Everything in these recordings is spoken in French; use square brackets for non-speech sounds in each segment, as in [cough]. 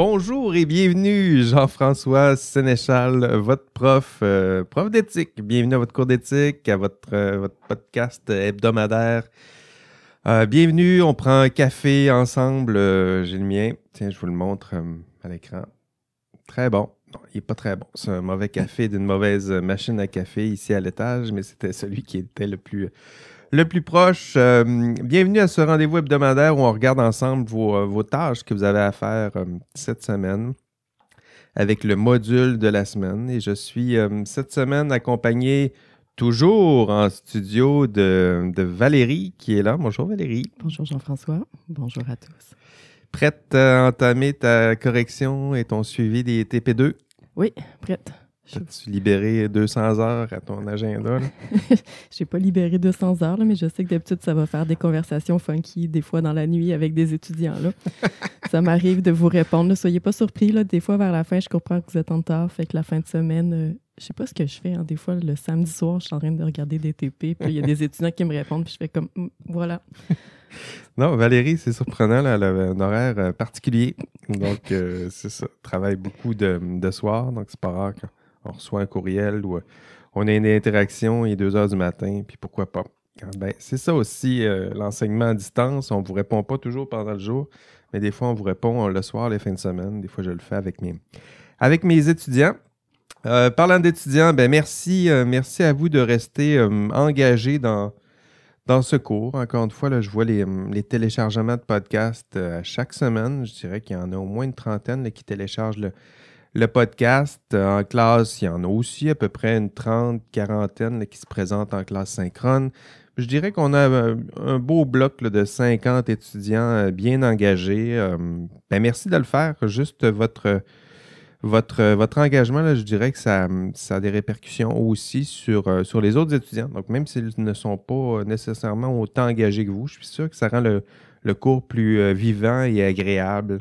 Bonjour et bienvenue, Jean-François Sénéchal, votre prof, euh, prof d'éthique. Bienvenue à votre cours d'éthique, à votre, euh, podcast hebdomadaire. Euh, bienvenue, on prend un café ensemble. J'ai le mien. Tiens, je vous le montre à l'écran. Très bon. Non, il n'est pas très bon. C'est un mauvais café d'une mauvaise machine à café ici à l'étage, mais c'était celui qui était le plus le plus proche. Euh, bienvenue à ce rendez-vous hebdomadaire où on regarde ensemble vos, euh, tâches que vous avez à faire euh, cette semaine avec le module de la semaine. Et je suis cette semaine accompagné toujours en studio de, Valérie qui est là. Bonjour Valérie. Bonjour Jean-François. Bonjour à tous. Prête à entamer ta correction et ton suivi des TP2? Oui, prête. As-tu libéré 200 heures à ton agenda? [laughs] Je n'ai pas libéré 200 heures, mais je sais que d'habitude, ça va faire des conversations funky, des fois dans la nuit avec des étudiants. Là. [laughs] ça m'arrive de vous répondre. Ne soyez pas surpris. Là. Des fois, vers la fin, je comprends que vous êtes en retard. Fait que la fin de semaine, je euh, je sais pas ce que je fais. Hein. Des fois, le samedi soir, je suis en train de regarder des TP, puis il y a des étudiants qui me répondent, puis je fais comme, mm, voilà. [laughs] Non, Valérie, c'est surprenant, elle avait un horaire euh, particulier. Donc, euh, c'est ça. Travaille beaucoup de, de soir, donc c'est pas rare on reçoit un courriel ou euh, on a une interaction, il est 2 heures du matin, puis pourquoi pas? Ben, c'est ça aussi, euh, l'enseignement à distance. On ne vous répond pas toujours pendant le jour, mais des fois, on vous répond le soir, les fins de semaine. Des fois, je le fais avec mes, avec mes étudiants. Euh, parlant d'étudiants, ben merci, merci à vous de rester engagés dans, ce cours. Encore une fois, je vois les, téléchargements de podcasts à chaque semaine. Je dirais qu'il y en a au moins une trentaine qui téléchargent le, le podcast euh, en classe, il y en a aussi à peu près une trente, quarantaine qui se présentent en classe synchrone. Je dirais qu'on a euh, un, beau bloc de 50 étudiants euh, bien engagés. Ben, merci de le faire. Juste votre, votre, votre engagement, là, je dirais que ça, ça, a des répercussions aussi sur, sur les autres étudiants. Donc, même s'ils ne sont pas nécessairement autant engagés que vous, je suis sûr que ça rend le, le cours plus vivant et agréable.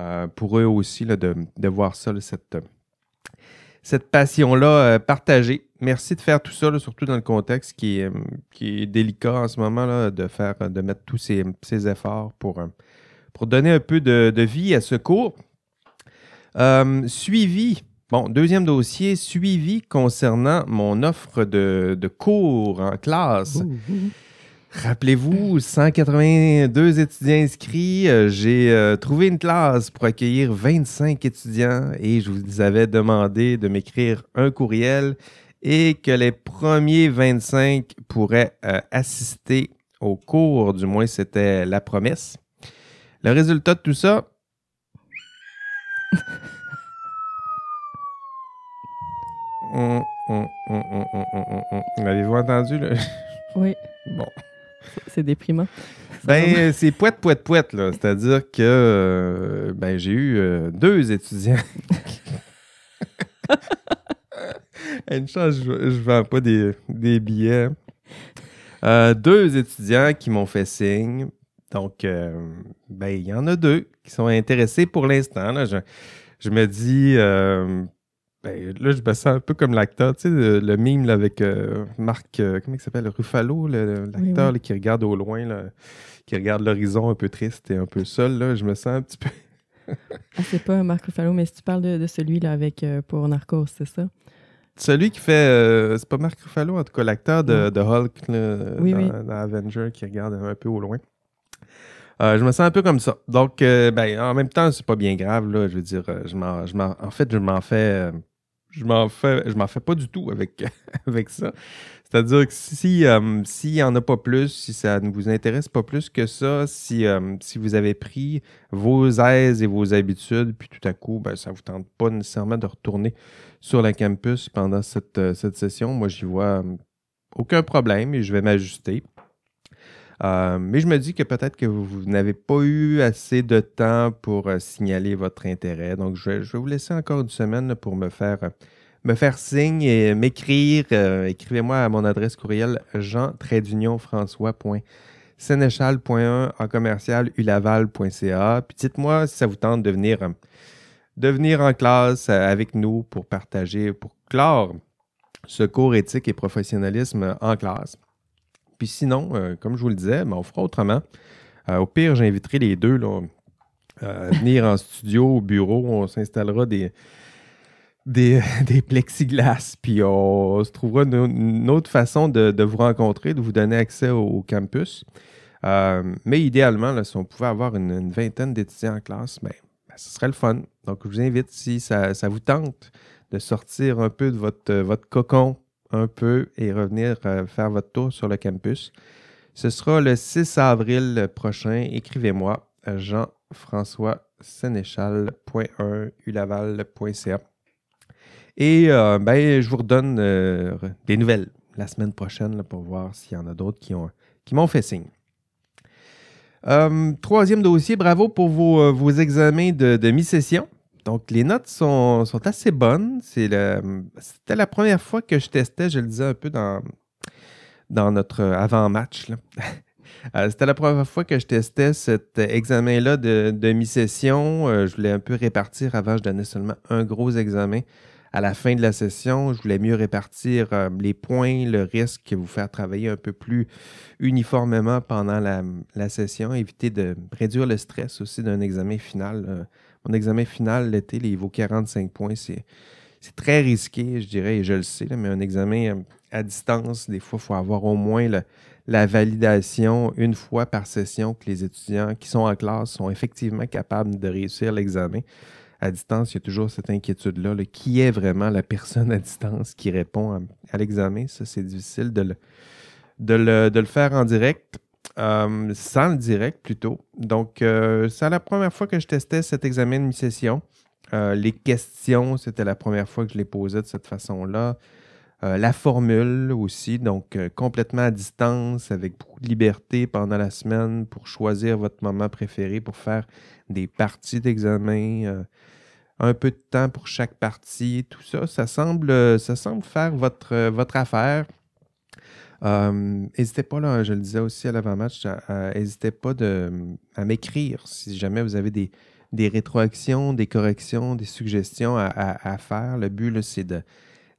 Euh, pour eux aussi de, voir ça, cette, cette passion-là euh, partagée. Merci de faire tout ça, surtout dans le contexte qui est, qui est délicat en ce moment, de, faire, de mettre tous ces, efforts pour, euh, pour donner un peu de, vie à ce cours. suivi, bon, deuxième dossier, suivi concernant mon offre de, cours en classe. Rappelez-vous, 182 étudiants inscrits. Euh, j'ai euh, trouvé une classe pour accueillir 25 étudiants et je vous avais demandé de m'écrire un courriel et que les premiers 25 pourraient euh, assister au cours, du moins c'était la promesse. Le résultat de tout ça... Hum, hum, hum, Avez-vous entendu? Là? Oui. Bon. C'est déprimant. [laughs] Ben, c'est poète, poète, poète, là. C'est-à-dire que euh, ben, j'ai eu euh, deux étudiants. [laughs] Une chance, je ne vends pas des, billets. Euh, deux étudiants qui m'ont fait signe. Donc, ben, il y en a deux qui sont intéressés pour l'instant. Je, me dis, ben, là, je me sens un peu comme l'acteur, tu sais, le, mime avec euh, Marc, euh, comment il s'appelle, Ruffalo, l'acteur qui regarde au loin, qui regarde l'horizon un peu triste et un peu seul. Là, je me sens un petit peu. [laughs] ah, c'est pas Marc Ruffalo, mais si tu parles de, celui-là avec euh, pour Narcos, c'est ça? Celui qui fait. c'est pas Marc Ruffalo, en tout cas, l'acteur de, de, Hulk dans, Avenger qui regarde un peu au loin. je me sens un peu comme ça. Donc, ben, en même temps, c'est pas bien grave. Là, je veux dire, je je en fait, je m'en fais je m'en fais, je m'en fais pas du tout avec, [laughs] avec ça. C'est-à-dire que si euh, s'il n'y en a pas plus, si ça ne vous intéresse pas plus que ça, si, euh, si vous avez pris vos aises et vos habitudes, puis tout à coup, ben, ça ne vous tente pas nécessairement de retourner sur le campus pendant cette, euh, cette session, moi j'y vois aucun problème et je vais m'ajuster. Euh, mais je me dis que peut-être que vous, n'avez pas eu assez de temps pour euh, signaler votre intérêt. Donc, je vais, vous laisser encore une semaine pour me faire, euh, me faire signe et m'écrire. Écrivez-moi à mon adresse courriel jean sénéchal.1 en commercial ulaval.ca. Puis dites-moi si ça vous tente de venir, de venir en classe avec nous pour partager, pour clore ce cours éthique et professionnalisme en classe. Puis sinon, euh, comme je vous le disais, ben, on fera autrement. Euh, au pire, j'inviterai les deux [laughs] venir en studio, au bureau, on s'installera des, des, [laughs] plexiglas, puis on, se trouvera une, autre façon de, vous rencontrer, de vous donner accès au, campus. mais idéalement, si on pouvait avoir une, vingtaine d'étudiants en classe, ben, ben, ce serait le fun. Donc, je vous invite, si ça, ça vous tente, de sortir un peu de votre, votre cocon un peu et revenir euh, faire votre tour sur le campus. Ce sera le 6 avril prochain. Écrivez-moi à jean-françois sénéchal.1ulaval.ca. Et euh, ben, je vous redonne euh, des nouvelles la semaine prochaine pour voir s'il y en a d'autres qui, m'ont fait signe. troisième dossier, bravo pour vos, examens de mi-session. Donc, les notes sont, assez bonnes. C'était la première fois que je testais, je le disais un peu dans, notre avant-match. [laughs] Euh, c'était la première fois que je testais cet examen-là de, mi-session. Euh, je voulais un peu répartir. Avant, je donnais seulement un gros examen. À la fin de la session, je voulais mieux répartir euh, les points, le risque, vous faire travailler un peu plus uniformément pendant la session, éviter de réduire le stress aussi d'un examen final mon examen final l'été, il vaut 45 points. C'est, très risqué, je dirais, et je le sais, mais un examen euh, à distance, des fois, il faut avoir au moins la validation une fois par session que les étudiants qui sont en classe sont effectivement capables de réussir l'examen. À distance, il y a toujours cette inquiétude-là. qui est vraiment la personne à distance qui répond à, l'examen? Ça, c'est difficile de de le, faire en direct. Euh, sans le direct plutôt. Donc, euh, c'est la première fois que je testais cet examen de mi-session. Euh, les questions, c'était la première fois que je les posais de cette façon-là. la formule aussi, donc complètement à distance, avec beaucoup de liberté pendant la semaine pour choisir votre moment préféré, pour faire des parties d'examen, un peu de temps pour chaque partie, tout ça, ça semble, ça semble faire votre, votre affaire. N'hésitez pas, là, je le disais aussi à l'avant-match, n'hésitez pas à m'écrire si jamais vous avez des, des rétroactions, des corrections, des suggestions à, faire. Le but, c'est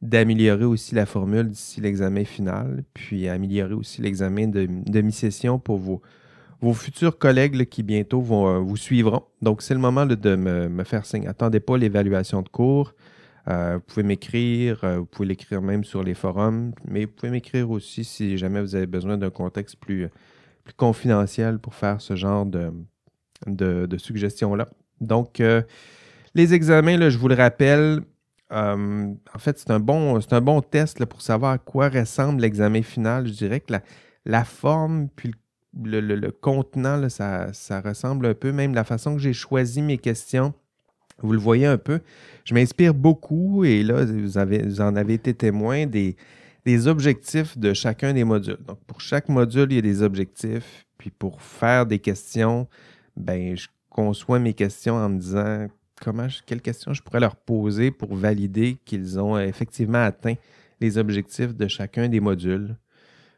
d'améliorer aussi la formule d'ici l'examen final, puis améliorer aussi l'examen de, de mi-session pour vos, futurs collègues qui bientôt vont, euh, vous suivront. Donc, c'est le moment de me, me, faire signe. Attendez pas l'évaluation de cours. Euh, vous pouvez m'écrire, euh, vous pouvez l'écrire même sur les forums, mais vous pouvez m'écrire aussi si jamais vous avez besoin d'un contexte plus, plus confidentiel pour faire ce genre de, de, suggestions-là. Donc, euh, les examens, là, je vous le rappelle, en fait, c'est un, bon, un bon test pour savoir à quoi ressemble l'examen final. Je dirais que la, forme puis le, contenant, ça, ça ressemble un peu, même la façon que j'ai choisi mes questions vous le voyez un peu. Je m'inspire beaucoup et là, vous, en avez été témoin des, objectifs de chacun des modules. Donc, pour chaque module, il y a des objectifs. Puis pour faire des questions, ben, je conçois mes questions en me disant comment, quelles questions je pourrais leur poser pour valider qu'ils ont effectivement atteint les objectifs de chacun des modules.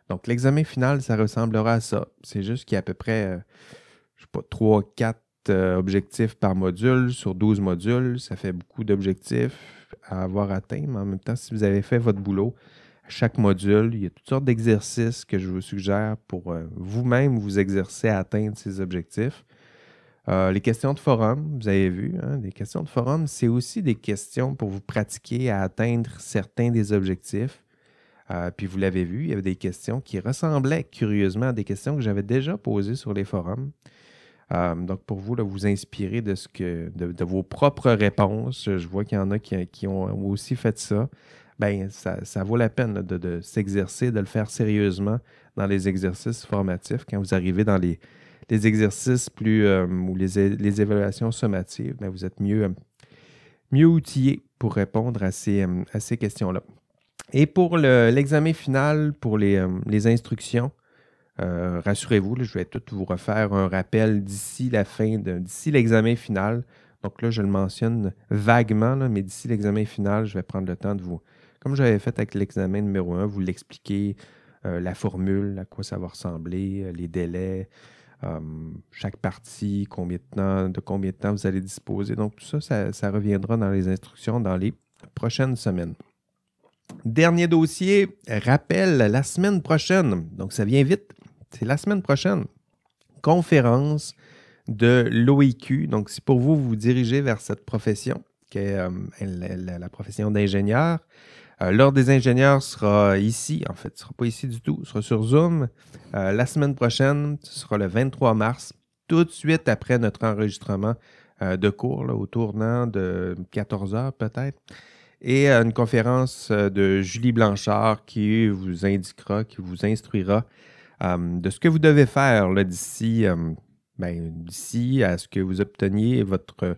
Donc, l'examen final, ça ressemblera à ça. C'est juste qu'il y a à peu près, euh, je sais pas, trois, quatre objectifs par module sur 12 modules. Ça fait beaucoup d'objectifs à avoir atteint, mais en même temps, si vous avez fait votre boulot, chaque module, il y a toutes sortes d'exercices que je vous suggère pour euh, vous-même vous exercer à atteindre ces objectifs. Euh, les questions de forum, vous avez vu, hein, les questions de forum, c'est aussi des questions pour vous pratiquer à atteindre certains des objectifs. puis vous l'avez vu, il y avait des questions qui ressemblaient curieusement à des questions que j'avais déjà posées sur les forums. Euh, donc, pour vous, là, vous inspirer de, ce que, de, vos propres réponses. Je vois qu'il y en a qui, ont aussi fait ça. Ben, ça, vaut la peine de, s'exercer, de le faire sérieusement dans les exercices formatifs. Quand vous arrivez dans les, exercices plus euh, ou les, évaluations sommatives, ben, vous êtes mieux, mieux outillé pour répondre à ces, à ces questions-là. Et pour l'examen final, pour les, les instructions, euh, rassurez-vous, je vais tout vous refaire un rappel d'ici la fin, d'ici l'examen final. Donc là, je le mentionne vaguement, mais d'ici l'examen final, je vais prendre le temps de vous, comme j'avais fait avec l'examen numéro 1, vous l'expliquer, euh, la formule, à quoi ça va ressembler, euh, les délais, chaque partie, combien de temps, de combien de temps vous allez disposer. Donc tout ça, ça reviendra dans les instructions dans les prochaines semaines. Dernier dossier, rappel la semaine prochaine. Donc ça vient vite. C'est la semaine prochaine. Conférence de l'OIQ. Donc, si pour vous, vous dirigez vers cette profession, qui est euh, la, profession d'ingénieur, euh, l'Ordre des ingénieurs sera ici, en fait, ne sera pas ici du tout, sera sur Zoom. Euh, la semaine prochaine, ce sera le 23 mars, tout de suite après notre enregistrement de cours, au tournant de 14 heures peut-être. Et une conférence de Julie Blanchard qui vous indiquera, qui vous instruira de ce que vous devez faire d'ici ben, d'ici à ce que vous obteniez votre,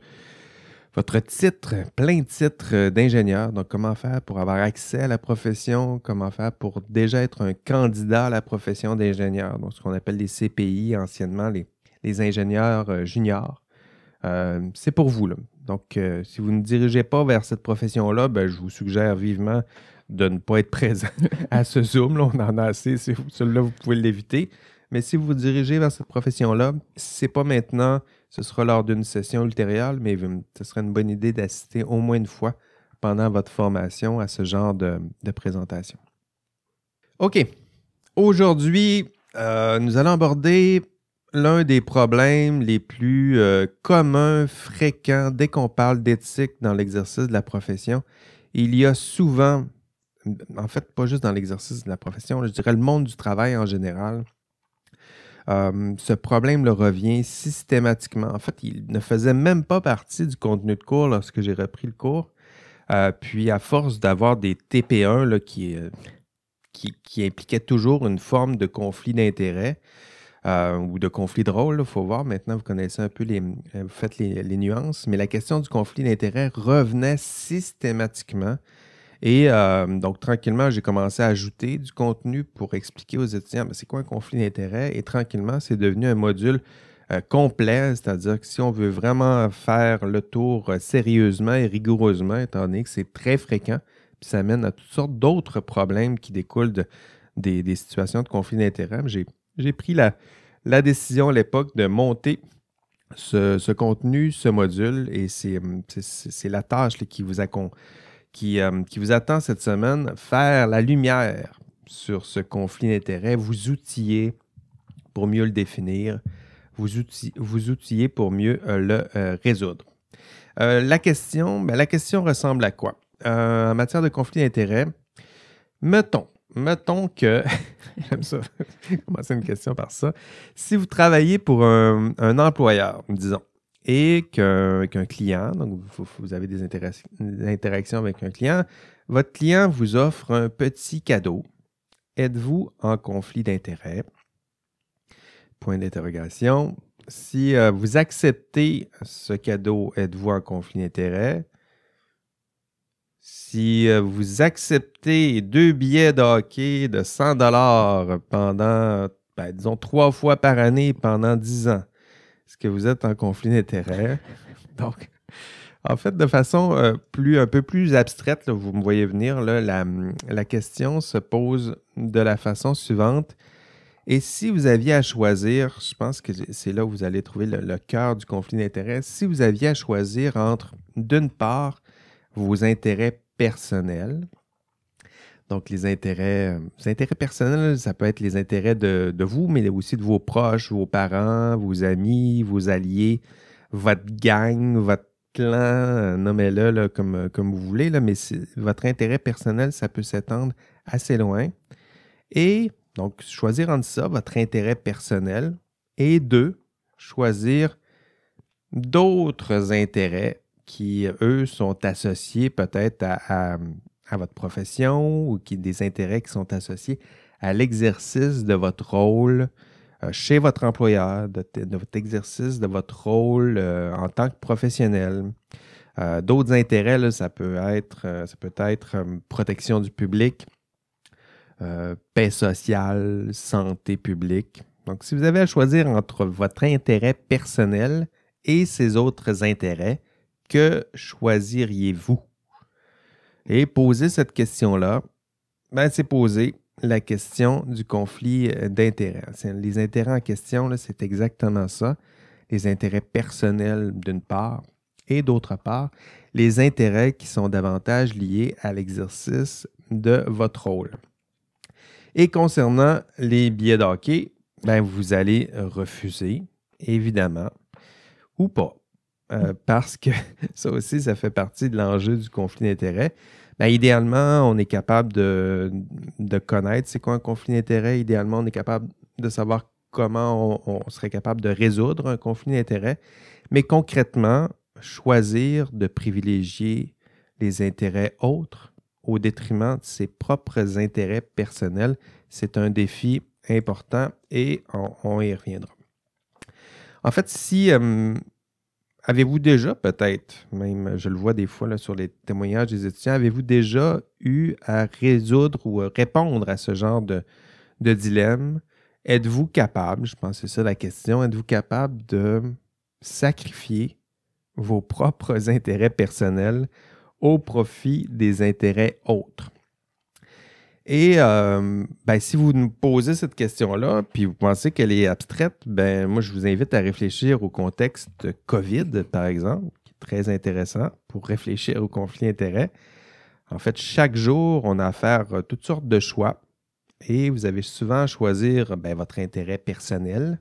votre titre, plein de titres d'ingénieur. Donc, comment faire pour avoir accès à la profession, comment faire pour déjà être un candidat à la profession d'ingénieur, donc ce qu'on appelle les CPI, anciennement les, les ingénieurs euh, juniors. Euh, c'est pour vous. Donc, euh, si vous ne dirigez pas vers cette profession-là, ben, je vous suggère vivement de ne pas être présent [laughs] à ce Zoom. Là. On en a assez. Celui-là, vous pouvez l'éviter. Mais si vous vous dirigez vers cette profession-là, ce n'est pas maintenant, ce sera lors d'une session ultérieure, mais ce serait une bonne idée d'assister au moins une fois pendant votre formation à ce genre de, présentation. OK. Aujourd'hui, euh, nous allons aborder l'un des problèmes les plus euh, communs, fréquents, dès qu'on parle d'éthique dans l'exercice de la profession. Il y a souvent, en fait, pas juste dans l'exercice de la profession, je dirais le monde du travail en général, euh, ce problème le revient systématiquement. En fait, il ne faisait même pas partie du contenu de cours lorsque j'ai repris le cours. Euh, puis, à force d'avoir des TP1 là, qui, impliquaient toujours une forme de conflit d'intérêt ou de conflit de rôle, il faut voir. Maintenant, vous connaissez un peu les, vous faites les, nuances, mais la question du conflit d'intérêt revenait systématiquement et euh, donc, tranquillement, j'ai commencé à ajouter du contenu pour expliquer aux étudiants c'est quoi un conflit d'intérêt. Et tranquillement, c'est devenu un module euh, complet, c'est-à-dire que si on veut vraiment faire le tour euh, sérieusement et rigoureusement, étant donné que c'est très fréquent, puis ça mène à toutes sortes d'autres problèmes qui découlent des, situations de conflit d'intérêt. J'ai pris la, décision à l'époque de monter ce, contenu, ce module, et c'est la tâche qui vous accompagne euh, qui, vous attend cette semaine, faire la lumière sur ce conflit d'intérêts, vous outiller pour mieux le définir, vous, outiller pour mieux euh, le euh, résoudre. la, question, ben, la question ressemble à quoi? en matière de conflit d'intérêts, mettons, mettons que, [laughs] j'aime ça, [laughs] commencer une question par ça, si vous travaillez pour un employeur, disons, et qu'un client, donc vous, avez des, interactions avec un client, votre client vous offre un petit cadeau. Êtes-vous en conflit d'intérêt? Point d'interrogation. Si euh, vous acceptez ce cadeau, êtes-vous en conflit d'intérêt? Si euh, vous acceptez deux billets de hockey de 100 dollars pendant, ben, disons, trois fois par année pendant 10 ans, est-ce que vous êtes en conflit d'intérêts? [laughs] Donc, en fait, de façon euh, plus, un peu plus abstraite, vous me voyez venir, là, la, question se pose de la façon suivante. Et si vous aviez à choisir, je pense que c'est là où vous allez trouver le, le cœur du conflit d'intérêts, si vous aviez à choisir entre, d'une part, vos intérêts personnels, donc, les intérêts, les intérêts personnels, ça peut être les intérêts de, vous, mais aussi de vos proches, vos parents, vos amis, vos alliés, votre gang, votre clan, nommez-le comme, comme vous voulez, là, mais votre intérêt personnel, ça peut s'étendre assez loin. Et donc, choisir entre ça, votre intérêt personnel, et deux, choisir d'autres intérêts qui, eux, sont associés peut-être à votre profession ou qui, des intérêts qui sont associés à l'exercice de votre rôle euh, chez votre employeur, de, votre exercice de votre rôle euh, en tant que professionnel. Euh, d'autres intérêts, ça peut être, ça peut être protection du public, paix sociale, santé publique. Donc, si vous avez à choisir entre votre intérêt personnel et ces autres intérêts, que choisiriez-vous? Et poser cette question-là, ben, c'est poser la question du conflit euh, d'intérêts. Les intérêts en question, c'est exactement ça. Les intérêts personnels d'une part et d'autre part, les intérêts qui sont davantage liés à l'exercice de votre rôle. Et concernant les billets d'hockey, ben, vous allez refuser, évidemment. ou pas. Euh, parce que [laughs] ça aussi, ça fait partie de l'enjeu du conflit d'intérêts. Ben, idéalement, on est capable de, connaître c'est quoi un conflit d'intérêts. Idéalement, on est capable de savoir comment on, serait capable de résoudre un conflit d'intérêts. Mais concrètement, choisir de privilégier les intérêts autres au détriment de ses propres intérêts personnels, c'est un défi important et on, y reviendra. En fait, si euh, Avez-vous déjà, peut-être, même je le vois des fois sur les témoignages des étudiants, avez-vous déjà eu à résoudre ou à répondre à ce genre de, dilemme? Êtes-vous capable, je pense que c'est ça la question, êtes-vous capable de sacrifier vos propres [laughs] intérêts personnels au profit des intérêts autres? Et euh, ben, si vous nous posez cette question-là, puis vous pensez qu'elle est abstraite, ben moi je vous invite à réfléchir au contexte COVID, par exemple, qui est très intéressant pour réfléchir au conflit d'intérêts. En fait, chaque jour, on a à faire toutes sortes de choix et vous avez souvent à choisir ben, votre intérêt personnel,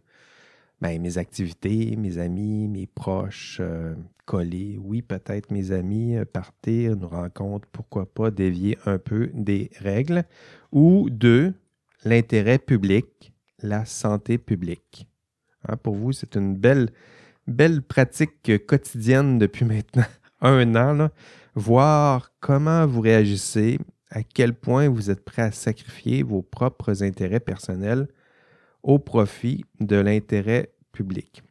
ben, mes activités, mes amis, mes proches, euh, coller. Oui, peut-être mes amis, euh, partir, nous rencontre, pourquoi pas dévier un peu des règles. Ou deux, l'intérêt public, la santé publique. Hein, pour vous, c'est une belle pratique quotidienne depuis [laughs] maintenant un an. Voir comment vous réagissez, à quel point vous êtes prêt à sacrifier vos propres intérêts personnels au profit de l'intérêt public.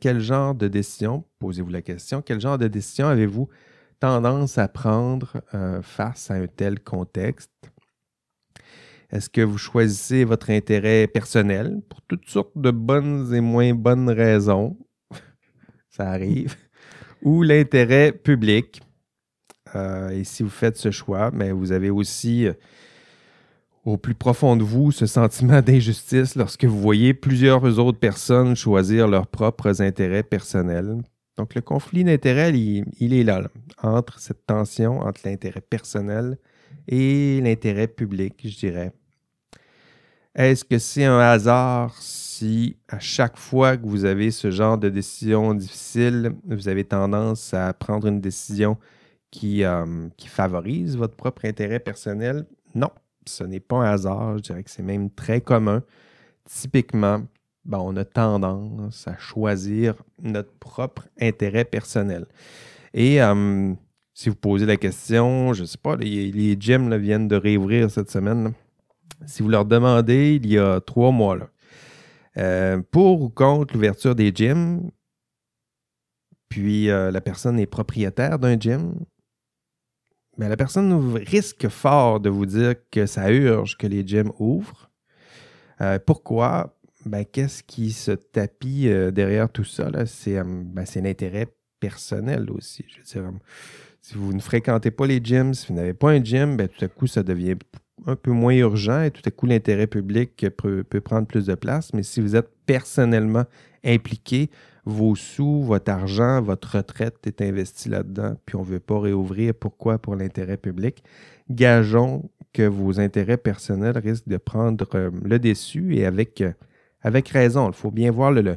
Quel genre de décision, posez-vous la question, quel genre de décision avez-vous tendance à prendre euh, face à un tel contexte? Est-ce que vous choisissez votre intérêt personnel pour toutes sortes de bonnes et moins bonnes raisons? [laughs] Ça arrive. Ou l'intérêt public? Euh, et si vous faites ce choix, mais vous avez aussi euh, au plus profond de vous ce sentiment d'injustice lorsque vous voyez plusieurs autres personnes choisir leurs propres intérêts personnels. Donc le conflit d'intérêts, il, est là, entre cette tension entre l'intérêt personnel et l'intérêt public, je dirais. Est-ce que c'est un hasard si à chaque fois que vous avez ce genre de décision difficile, vous avez tendance à prendre une décision qui, euh, favorise votre propre intérêt personnel? Non, ce n'est pas un hasard, je dirais que c'est même très commun. Typiquement, ben, on a tendance à choisir notre propre intérêt personnel. Et si vous posez la question, je ne sais pas, les, gyms viennent de réouvrir cette semaine. Si vous leur demandez il y a trois mois, euh, pour ou contre l'ouverture des gyms, puis euh, la personne est propriétaire d'un gym, la personne risque fort de vous dire que ça urge que les gyms ouvrent. Euh, pourquoi? Ben, qu'est-ce qui se tapit euh, derrière tout ça? C'est ben, l'intérêt personnel aussi. Je veux dire, si vous ne fréquentez pas les gyms, si vous n'avez pas un gym, ben, tout à coup, ça devient un peu moins urgent et tout à coup, l'intérêt public peut, prendre plus de place. Mais si vous êtes personnellement impliqué, vos sous, votre argent, votre retraite est investi là-dedans, puis on ne veut pas réouvrir. Pourquoi? Pour l'intérêt public. Gageons que vos intérêts personnels risquent de prendre euh, le dessus et avec, euh, avec raison. Il faut bien voir le,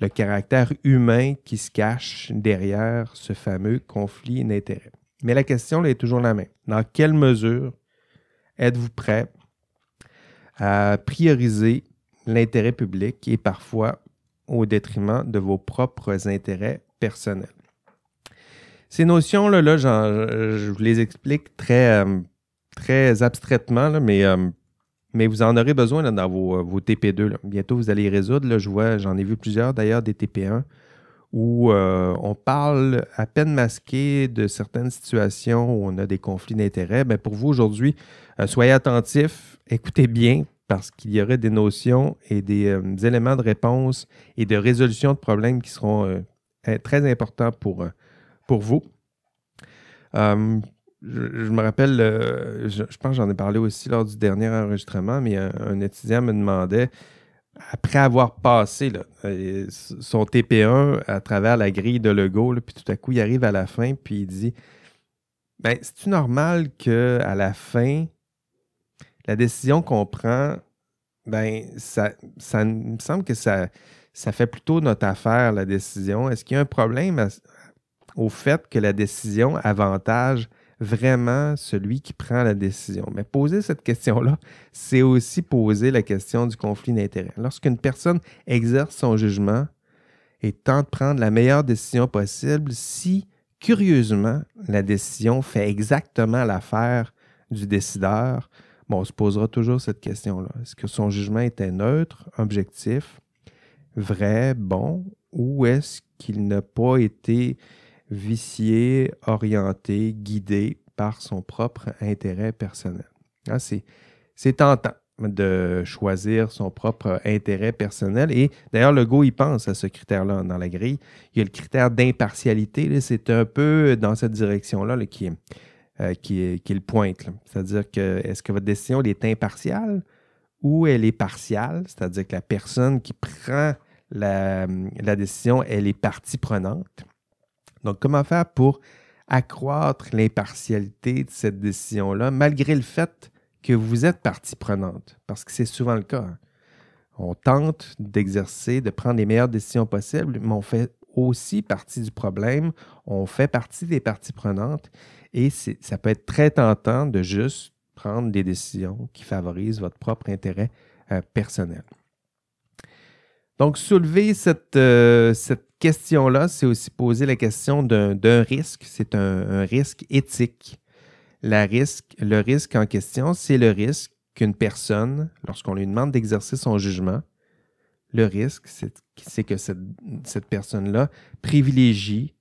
le, caractère humain qui se cache derrière ce fameux conflit d'intérêts. Mais la question est toujours la même. Dans quelle mesure êtes-vous prêt à prioriser l'intérêt public et parfois au détriment de vos propres intérêts personnels. Ces notions-là, là, je vous les explique très, euh, abstraitement, mais, euh, mais vous en aurez besoin dans vos, vos TP2. Bientôt, vous allez les résoudre. je vois, j'en ai vu plusieurs d'ailleurs, des TP1, où euh, on parle à peine masqué de certaines situations où on a des conflits d'intérêts. Mais pour vous aujourd'hui, soyez attentifs, écoutez bien, parce qu'il y aurait des notions et euh, des, éléments de réponse et de résolution de problèmes qui seront euh, très importants pour, euh, pour vous. je, me rappelle, je, pense que j'en ai parlé aussi lors du dernier enregistrement, mais un, étudiant me demandait, après avoir passé son TP1 à travers la grille de Lego, puis tout à coup, il arrive à la fin, puis il dit ben, c'est-tu normal qu'à la fin, la décision qu'on prend, ben, ça, me semble que ça, ça fait plutôt notre affaire, la décision. Est-ce qu'il y a un problème au fait que la décision avantage vraiment celui qui prend la décision? Mais poser cette question-là, c'est aussi poser la question du conflit d'intérêts. Lorsqu'une personne exerce son jugement et tente de prendre la meilleure décision possible, si curieusement la décision fait exactement l'affaire du décideur, bon, on se posera toujours cette question-là. Est-ce que son jugement était neutre, objectif, vrai, bon, ou est-ce qu'il n'a pas été vicié, orienté, guidé par son propre intérêt personnel? Ah, c'est tentant de choisir son propre intérêt personnel. Et d'ailleurs, le go, il pense à ce critère-là dans la grille. Il y a le critère d'impartialité. C'est un peu dans cette direction-là qui, est euh, qui, le pointe. C'est-à-dire que est-ce que votre décision est impartiale ou elle est partiale? C'est-à-dire que la personne qui prend la, la décision, elle est partie prenante. Donc, comment faire pour accroître l'impartialité de cette décision-là, malgré le fait que vous êtes partie prenante? Parce que c'est souvent le cas. Hein. On tente d'exercer, de prendre les meilleures décisions possibles, mais on fait aussi partie du problème, on fait partie des parties prenantes et ça peut être très tentant de juste prendre des décisions qui favorisent votre propre intérêt euh, personnel. Donc, soulever cette, euh, cette question-là, c'est aussi poser la question d'un risque. C'est un, risque éthique. La risque, le risque en question, c'est le risque qu'une personne, lorsqu'on lui demande d'exercer son jugement, le risque, c'est que cette, cette personne-là privilégie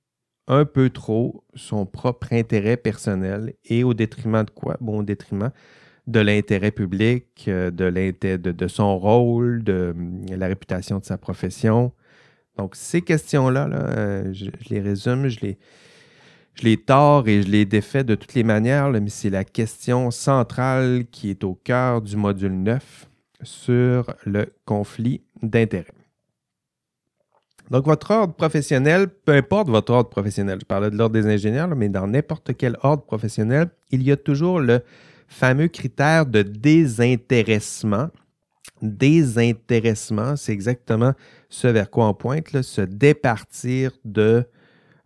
un peu trop son propre intérêt personnel et au détriment de quoi? Bon, au détriment de l'intérêt public, euh, de, son rôle, de, la réputation de sa profession. Donc, ces questions-là, euh, je, les résume, je les, je tords et je les défais de toutes les manières, mais c'est la question centrale qui est au cœur du module 9 sur le conflit d'intérêts. Donc, votre ordre professionnel, peu importe votre ordre professionnel, je parlais de l'ordre des ingénieurs, mais dans n'importe quel ordre professionnel, il y a toujours le fameux critère de désintéressement. Désintéressement, c'est exactement ce vers quoi on pointe, se départir de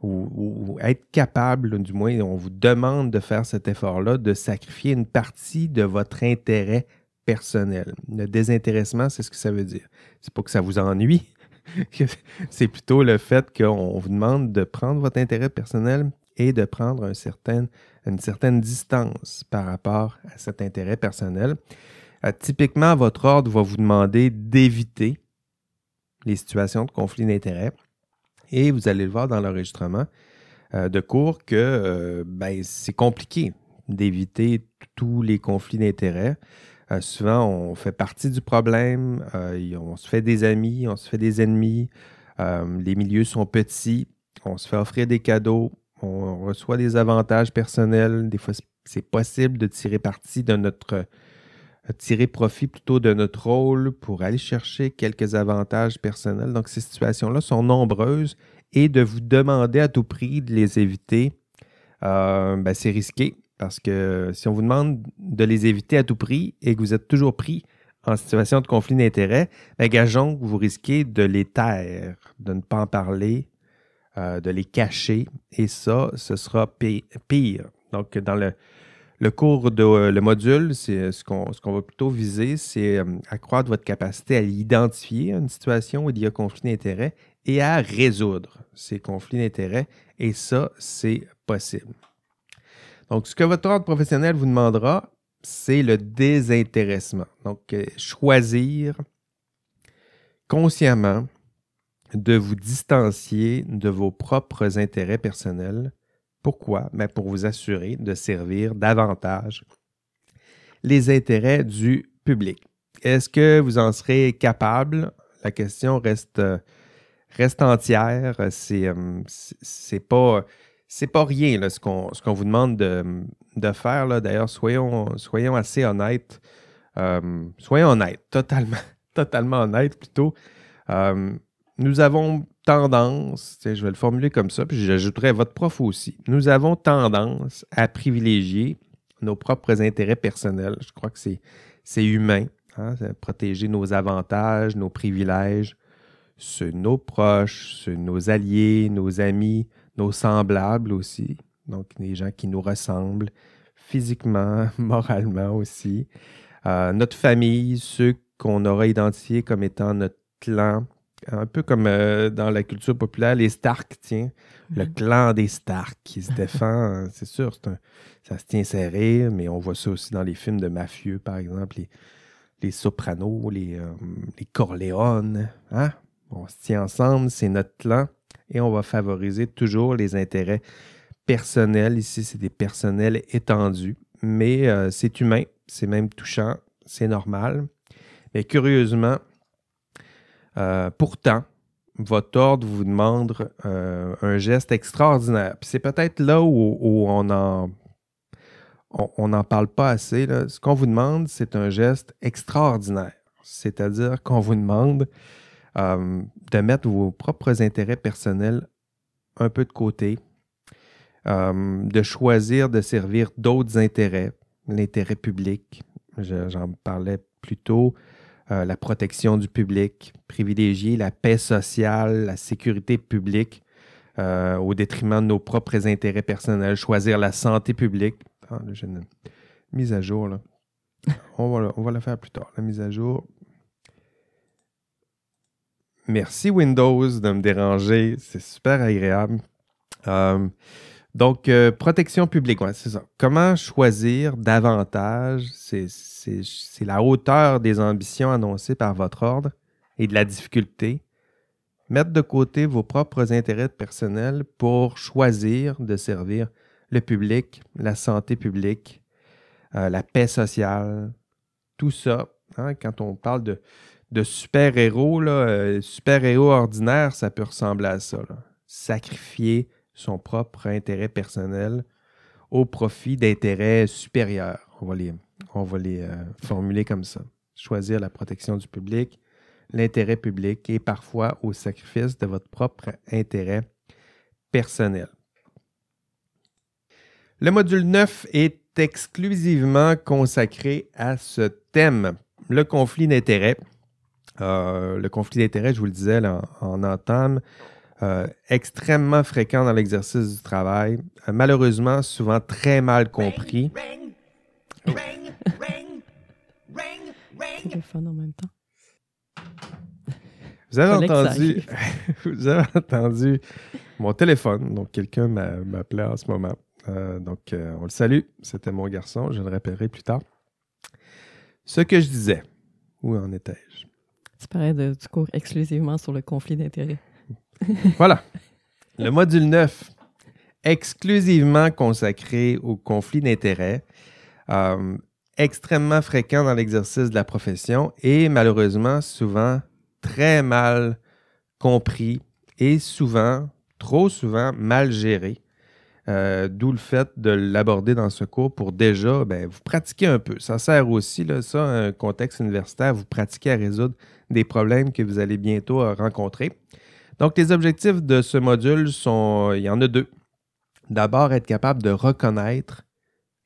ou, être capable, du moins on vous demande de faire cet effort-là, de sacrifier une partie de votre intérêt personnel. Le désintéressement, c'est ce que ça veut dire. C'est pas que ça vous ennuie, [laughs] c'est plutôt le fait qu'on vous demande de prendre votre intérêt personnel et de prendre une certaine distance par rapport à cet intérêt personnel. Euh, typiquement, votre ordre va vous demander d'éviter les situations de conflit d'intérêt et vous allez le voir dans l'enregistrement euh, de cours que euh, ben, c'est compliqué d'éviter tous les conflits d'intérêt. Euh, souvent, on fait partie du problème, euh, on se fait des amis, on se fait des ennemis, euh, les milieux sont petits, on se fait offrir des cadeaux, on reçoit des avantages personnels. Des fois, c'est possible de tirer parti de notre tirer profit plutôt de notre rôle pour aller chercher quelques avantages personnels. Donc, ces situations-là sont nombreuses et de vous demander à tout prix de les éviter, ben, c'est risqué. Parce que si on vous demande de les éviter à tout prix et que vous êtes toujours pris en situation de conflit d'intérêts, ben, gageons que vous risquez de les taire, de ne pas en parler, euh, de les cacher. Et ça, ce sera pire. Donc, dans le, cours de euh, le module, c'est ce qu'on ce va plutôt viser, c'est euh, accroître votre capacité à identifier une situation où il y a conflit d'intérêts et à résoudre ces conflits d'intérêts. Et ça, c'est possible. Donc, ce que votre ordre professionnel vous demandera, c'est le désintéressement. Donc, euh, choisir consciemment de vous distancier de vos propres intérêts personnels. Pourquoi? Ben, pour vous assurer de servir davantage les intérêts du public. Est-ce que vous en serez capable? La question reste, euh, reste entière. C'est, euh, c'est pas c'est pas rien ce qu'on vous demande de, faire. D'ailleurs, soyons, assez honnêtes. Euh, soyons honnêtes, totalement, [laughs] totalement honnêtes plutôt. Euh, nous avons tendance, je vais le formuler comme ça, puis j'ajouterai votre prof aussi. Nous avons tendance à privilégier nos propres intérêts personnels. Je crois que c'est humain. Hein, protéger nos avantages, nos privilèges sur nos proches, sur nos alliés, nos amis, nos semblables aussi, donc les gens qui nous ressemblent physiquement, [laughs] moralement aussi, euh, notre famille, ceux qu'on aura identifiés comme étant notre clan, un peu comme euh, dans la culture populaire, les Stark, tiens, le Mhm. clan des Stark qui se défend, c'est sûr, c'est un- ça se tient serré, mais on voit ça aussi dans les films de mafieux, par exemple, les, les Sopranos, les, euh, les Corleone, hein? On se tient ensemble, c'est notre clan, et on va favoriser toujours les intérêts personnels. Ici, c'est des personnels étendus, mais euh, c'est humain, c'est même touchant, c'est normal. Mais curieusement, euh, pourtant, votre ordre vous demande euh, un geste extraordinaire. Puis c'est peut-être là où, on en on n'en parle pas assez. Ce qu'on vous demande, c'est un geste extraordinaire. C'est-à-dire qu'on vous demande euh, de mettre vos propres intérêts personnels un peu de côté, euh, de choisir de servir d'autres intérêts, l'intérêt public. Je- J'en parlais plus tôt. euh, la protection du public, privilégier la paix sociale, la sécurité publique euh, au détriment de nos propres intérêts personnels, choisir la santé publique. Ah, là, j'ai une mise à jour. Là. [laughs] On, va, on va la faire plus tard, la mise à jour. Merci Windows de me déranger. C'est super agréable. Euh, donc, euh, protection publique, ouais, c'est ça. Comment choisir davantage? C'est- la hauteur des ambitions annoncées par votre ordre et de la difficulté. Mettre de côté vos propres intérêts personnels pour choisir de servir le public, la santé publique, euh, la paix sociale, tout ça. hein, quand on parle de, de super-héros, euh, super-héros ordinaire, ça peut ressembler à ça. Sacrifier son propre intérêt personnel au profit d'intérêts supérieurs. On va les, on euh, formuler comme ça. Choisir la protection du public, l'intérêt public et parfois au sacrifice de votre propre intérêt personnel. Le module 9 est exclusivement consacré à ce thème, le conflit d'intérêts. Euh, le conflit d'intérêts, je vous le disais là, en, en entame, euh, extrêmement fréquent dans l'exercice du travail, euh, malheureusement souvent très mal compris. Ring, ring, ring, ring, ring. Téléphone en même temps. Vous avez entendu, [laughs] vous avez entendu mon téléphone, donc quelqu'un m'a- m'appelait en ce moment. Euh, donc, euh, on le salue, c'était mon garçon, je le rappellerai plus tard. Ce que je disais, où en étais-je? Tu parlais du cours exclusivement sur le conflit d'intérêts. [laughs] Voilà. Le module 9, exclusivement consacré au conflit d'intérêts, euh, extrêmement fréquent dans l'exercice de la profession et malheureusement souvent très mal compris et souvent, trop souvent, mal géré. Euh, D'où le fait de l'aborder dans ce cours pour déjà ben, vous pratiquer un peu. Ça sert aussi, là, ça, un contexte universitaire, vous pratiquez à résoudre des problèmes que vous allez bientôt euh, rencontrer. Donc, les objectifs de ce module sont, il y en a deux. D'abord, être capable de reconnaître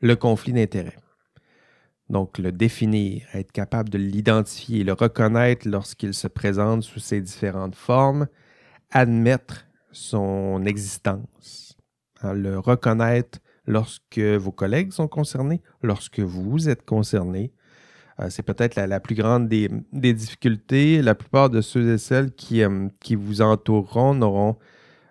le conflit d'intérêts. Donc, le définir, être capable de l'identifier, le reconnaître lorsqu'il se présente sous ses différentes formes, admettre son existence, hein, le reconnaître lorsque vos collègues sont concernés, lorsque vous êtes concerné. Euh, c'est peut-être la, plus grande des, difficultés. La plupart de ceux et celles qui, euh, vous entoureront n'auront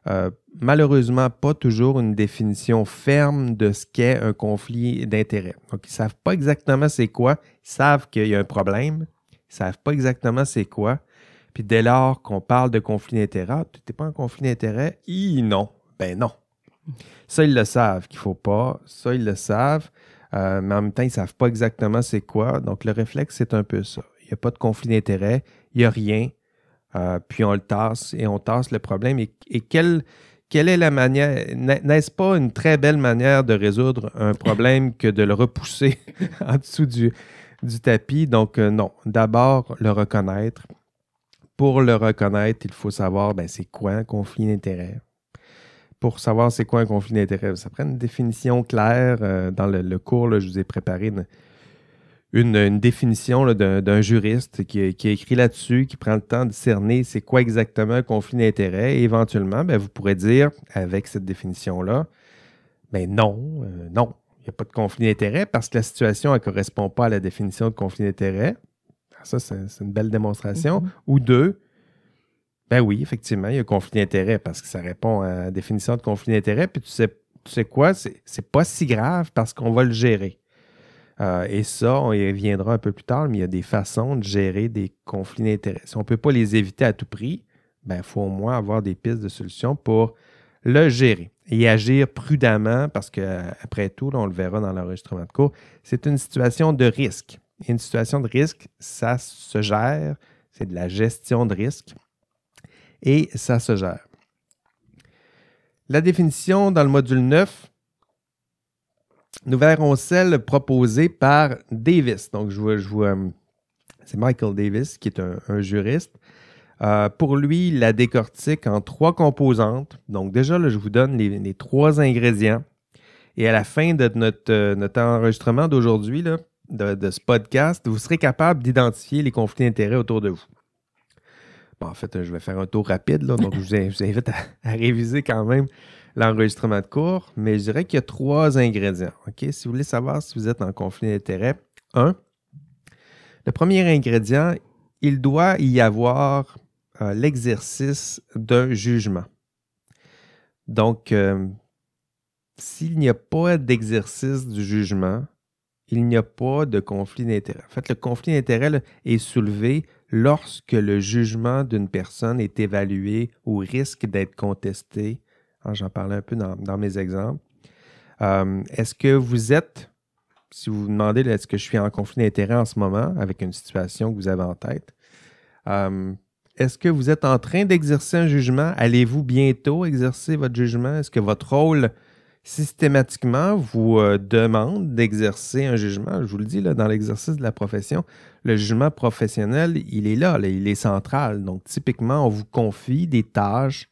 euh, malheureusement pas toujours une définition ferme de ce qu'est un conflit d'intérêts. Donc, ils ne savent pas exactement c'est quoi. Ils savent qu'il y a un problème. Ils ne savent pas exactement c'est quoi. Puis dès lors qu'on parle de conflit d'intérêts, ah, tu n'es pas en conflit d'intérêts? Non. Ben non. Ça, ils le savent qu'il ne faut pas. Ça, ils le savent. Euh, mais en même temps, ils ne savent pas exactement c'est quoi. Donc, le réflexe, c'est un peu ça. Il n'y a pas de conflit d'intérêts. Il n'y a rien. Euh, puis on le tasse et on tasse le problème. Et, quelle, est la manière, n'est-ce pas une très belle manière de résoudre un problème que de le repousser [laughs] en dessous du, tapis? Donc, euh, non. D'abord, le reconnaître. Pour le reconnaître, il faut savoir ben, c'est quoi un conflit d'intérêts? Pour savoir c'est quoi un conflit d'intérêts, ça prend une définition claire. Euh, dans le, le cours, là, je vous ai préparé une, une, une définition d'un juriste qui, qui a écrit là-dessus, qui prend le temps de cerner c'est quoi exactement un conflit d'intérêt. Et éventuellement, ben, vous pourrez dire, avec cette définition-là, ben non, euh, non, il n'y a pas de conflit d'intérêt parce que la situation ne correspond pas à la définition de conflit d'intérêt. Ah, Ça, c'est une belle démonstration. Mhm. Ou deux, ben oui, effectivement, il y a conflit d'intérêt parce que ça répond à la définition de conflit d'intérêt. Puis tu sais, tu sais quoi, c'est pas si grave parce qu'on va le gérer. Euh, et ça, on y reviendra un peu plus tard, mais il y a des façons de gérer des conflits d'intérêts. Si on ne peut pas les éviter à tout prix, ben, il faut au moins avoir des pistes de solutions pour le gérer et agir prudemment parce que, après tout, on le verra dans l'enregistrement de cours, c'est une situation de risque. Une situation de risque, ça se gère, c'est de la gestion de risque et ça se gère. La définition dans le module 9, nous verrons celle proposée par Davis. Donc, je vois, euh, c'est Michael Davis qui est un, juriste. Euh, pour lui, la décortique en trois composantes. Donc, déjà, là, je vous donne les, trois ingrédients. Et à la fin de notre, euh, enregistrement d'aujourd'hui, de ce podcast, vous serez capable d'identifier les conflits d'intérêts autour de vous. En fait, je vais faire un tour rapide, là, donc je vous, invite à, réviser quand même l'enregistrement de cours, mais je dirais qu'il y a trois ingrédients. Si vous voulez savoir si vous êtes en conflit d'intérêts, un, le premier ingrédient, il doit y avoir euh, l'exercice d'un jugement. Donc, euh, s'il n'y a pas d'exercice du jugement, il n'y a pas de conflit d'intérêt. En fait, le conflit d'intérêt est soulevé lorsque le jugement d'une personne est évalué ou risque d'être contesté. Ah, J'en parlais un peu dans, mes exemples. Euh, est-ce que vous êtes, si vous vous demandez est-ce que je suis en conflit d'intérêt en ce moment avec une situation que vous avez en tête, euh, est-ce que vous êtes en train d'exercer un jugement? Allez-vous bientôt exercer votre jugement? Est-ce que votre rôle systématiquement vous euh, demande d'exercer un jugement? Je vous le dis, là, dans l'exercice de la profession, le jugement professionnel, il est là, il est central. Donc, typiquement, on vous confie des tâches,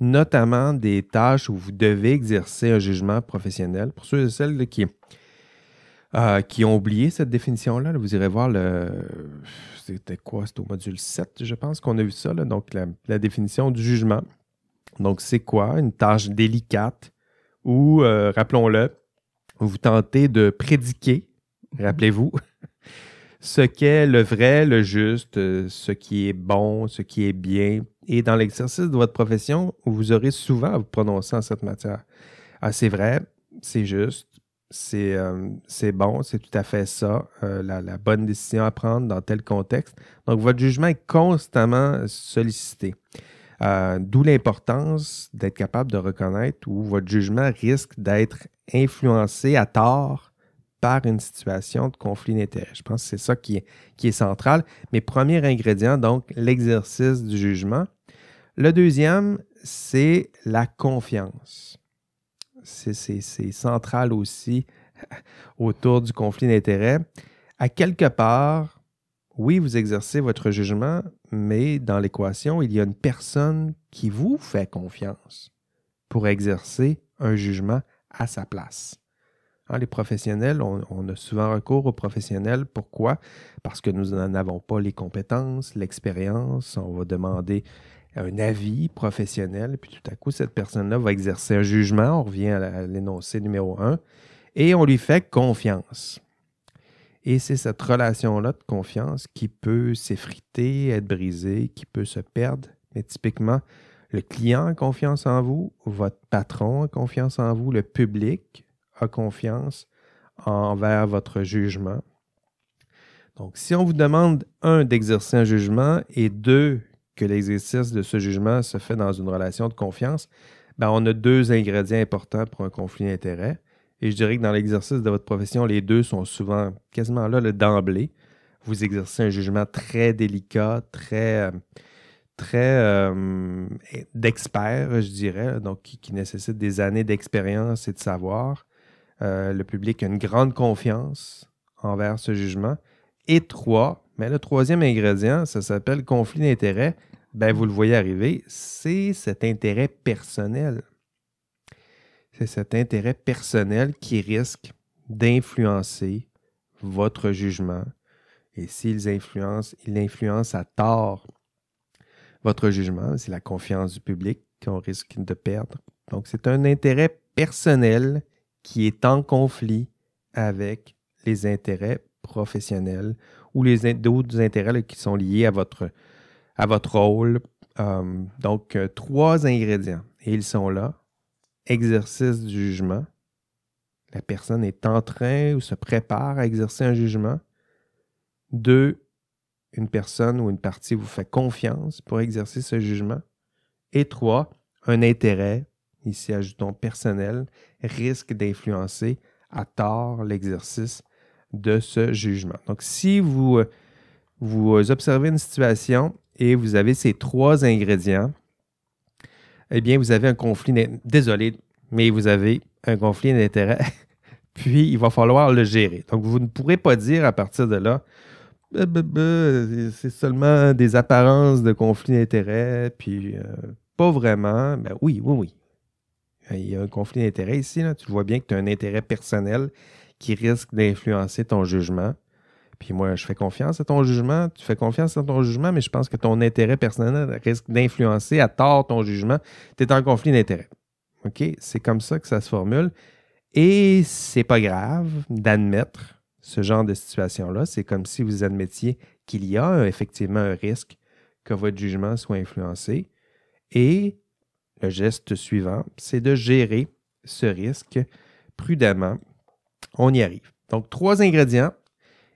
notamment des tâches où vous devez exercer un jugement professionnel. Pour ceux et celles qui, euh, qui ont oublié cette définition-là, là, vous irez voir le. C'était quoi? C'était au module 7, je pense qu'on a vu ça. donc, la définition du jugement. Donc, c'est quoi? Une tâche délicate où, euh, rappelons-le, vous tentez de prédiquer, rappelez-vous, [laughs] ce qu'est le vrai, le juste, euh, ce qui est bon, ce qui est bien. Et dans l'exercice de votre profession, vous aurez souvent à vous prononcer en cette matière. Ah, c'est vrai, c'est juste, c'est euh, bon, c'est tout à fait ça, la bonne décision à prendre dans tel contexte. Donc, votre jugement est constamment sollicité. Euh, D'où l'importance d'être capable de reconnaître où votre jugement risque d'être influencé à tort par une situation de conflit d'intérêt. Je pense que c'est ça qui est, qui est central. Mais premier ingrédient, donc, l'exercice du jugement. Le deuxième, c'est la confiance. C'est- central aussi [laughs] autour du conflit d'intérêt. À quelque part, oui, vous exercez votre jugement, mais dans l'équation, il y a une personne qui vous fait confiance pour exercer un jugement à sa place. Hein, les professionnels, on, a souvent recours aux professionnels. Pourquoi? Parce que nous n'en avons pas les compétences, l'expérience. On va demander un avis professionnel, puis tout à coup, cette personne-là va exercer un jugement. On revient à l'énoncé numéro un, et on lui fait confiance. Et c'est cette relation-là de confiance qui peut s'effriter, être brisée, qui peut se perdre. Mais typiquement, le client a confiance en vous, votre patron a confiance en vous, le public a confiance envers votre jugement. Donc, si on vous demande, un, d'exercer un jugement et deux, que l'exercice de ce jugement se fait dans une relation de confiance, ben, on a deux ingrédients importants pour un conflit d'intérêt. Et je dirais que dans l'exercice de votre profession, les deux sont souvent quasiment là le d'emblée. Vous exercez un jugement très délicat, très, euh, très euh, d'expert, je dirais, donc qui, nécessite des années d'expérience et de savoir. Euh, le public a une grande confiance envers ce jugement. Et trois, mais le troisième ingrédient, ça s'appelle conflit d'intérêt. Ben, vous le voyez arriver, c'est cet intérêt personnel c'est cet intérêt personnel qui risque d'influencer votre jugement. Et s'ils influencent, ils influencent à tort votre jugement. C'est la confiance du public qu'on risque de perdre. Donc, c'est un intérêt personnel qui est en conflit avec les intérêts professionnels ou les d'autres intérêts qui sont liés à votre, rôle. Euh, donc, euh, trois ingrédients. Et ils sont là. Exercice du jugement. La personne est en train ou se prépare à exercer un jugement. Deux, une personne ou une partie vous fait confiance pour exercer ce jugement. Et trois, un intérêt, ici ajoutons personnel, risque d'influencer à tort l'exercice de ce jugement. Donc, si vous, euh, vous observez une situation et vous avez ces trois ingrédients, eh bien, vous avez un conflit. Désolé, mais vous avez un conflit d'intérêt. [laughs] Puis, il va falloir le gérer. Donc, vous ne pourrez pas dire à partir de là, bah, bah, bah, c'est seulement des apparences de conflit d'intérêt, puis euh, pas vraiment. Ben oui, oui, oui. Il y a un conflit d'intérêt ici. Tu vois bien que tu as un intérêt personnel qui risque d'influencer ton jugement. Puis moi, je fais confiance à ton jugement, tu fais confiance à ton jugement, mais je pense que ton intérêt personnel risque d'influencer à tort ton jugement. Tu es en conflit d'intérêt. OK? C'est comme ça que ça se formule. Et c'est pas grave d'admettre ce genre de situation-là. C'est comme si vous admettiez qu'il y a effectivement un risque que votre jugement soit influencé. Et le geste suivant, c'est de gérer ce risque prudemment. On y arrive. Donc, trois ingrédients.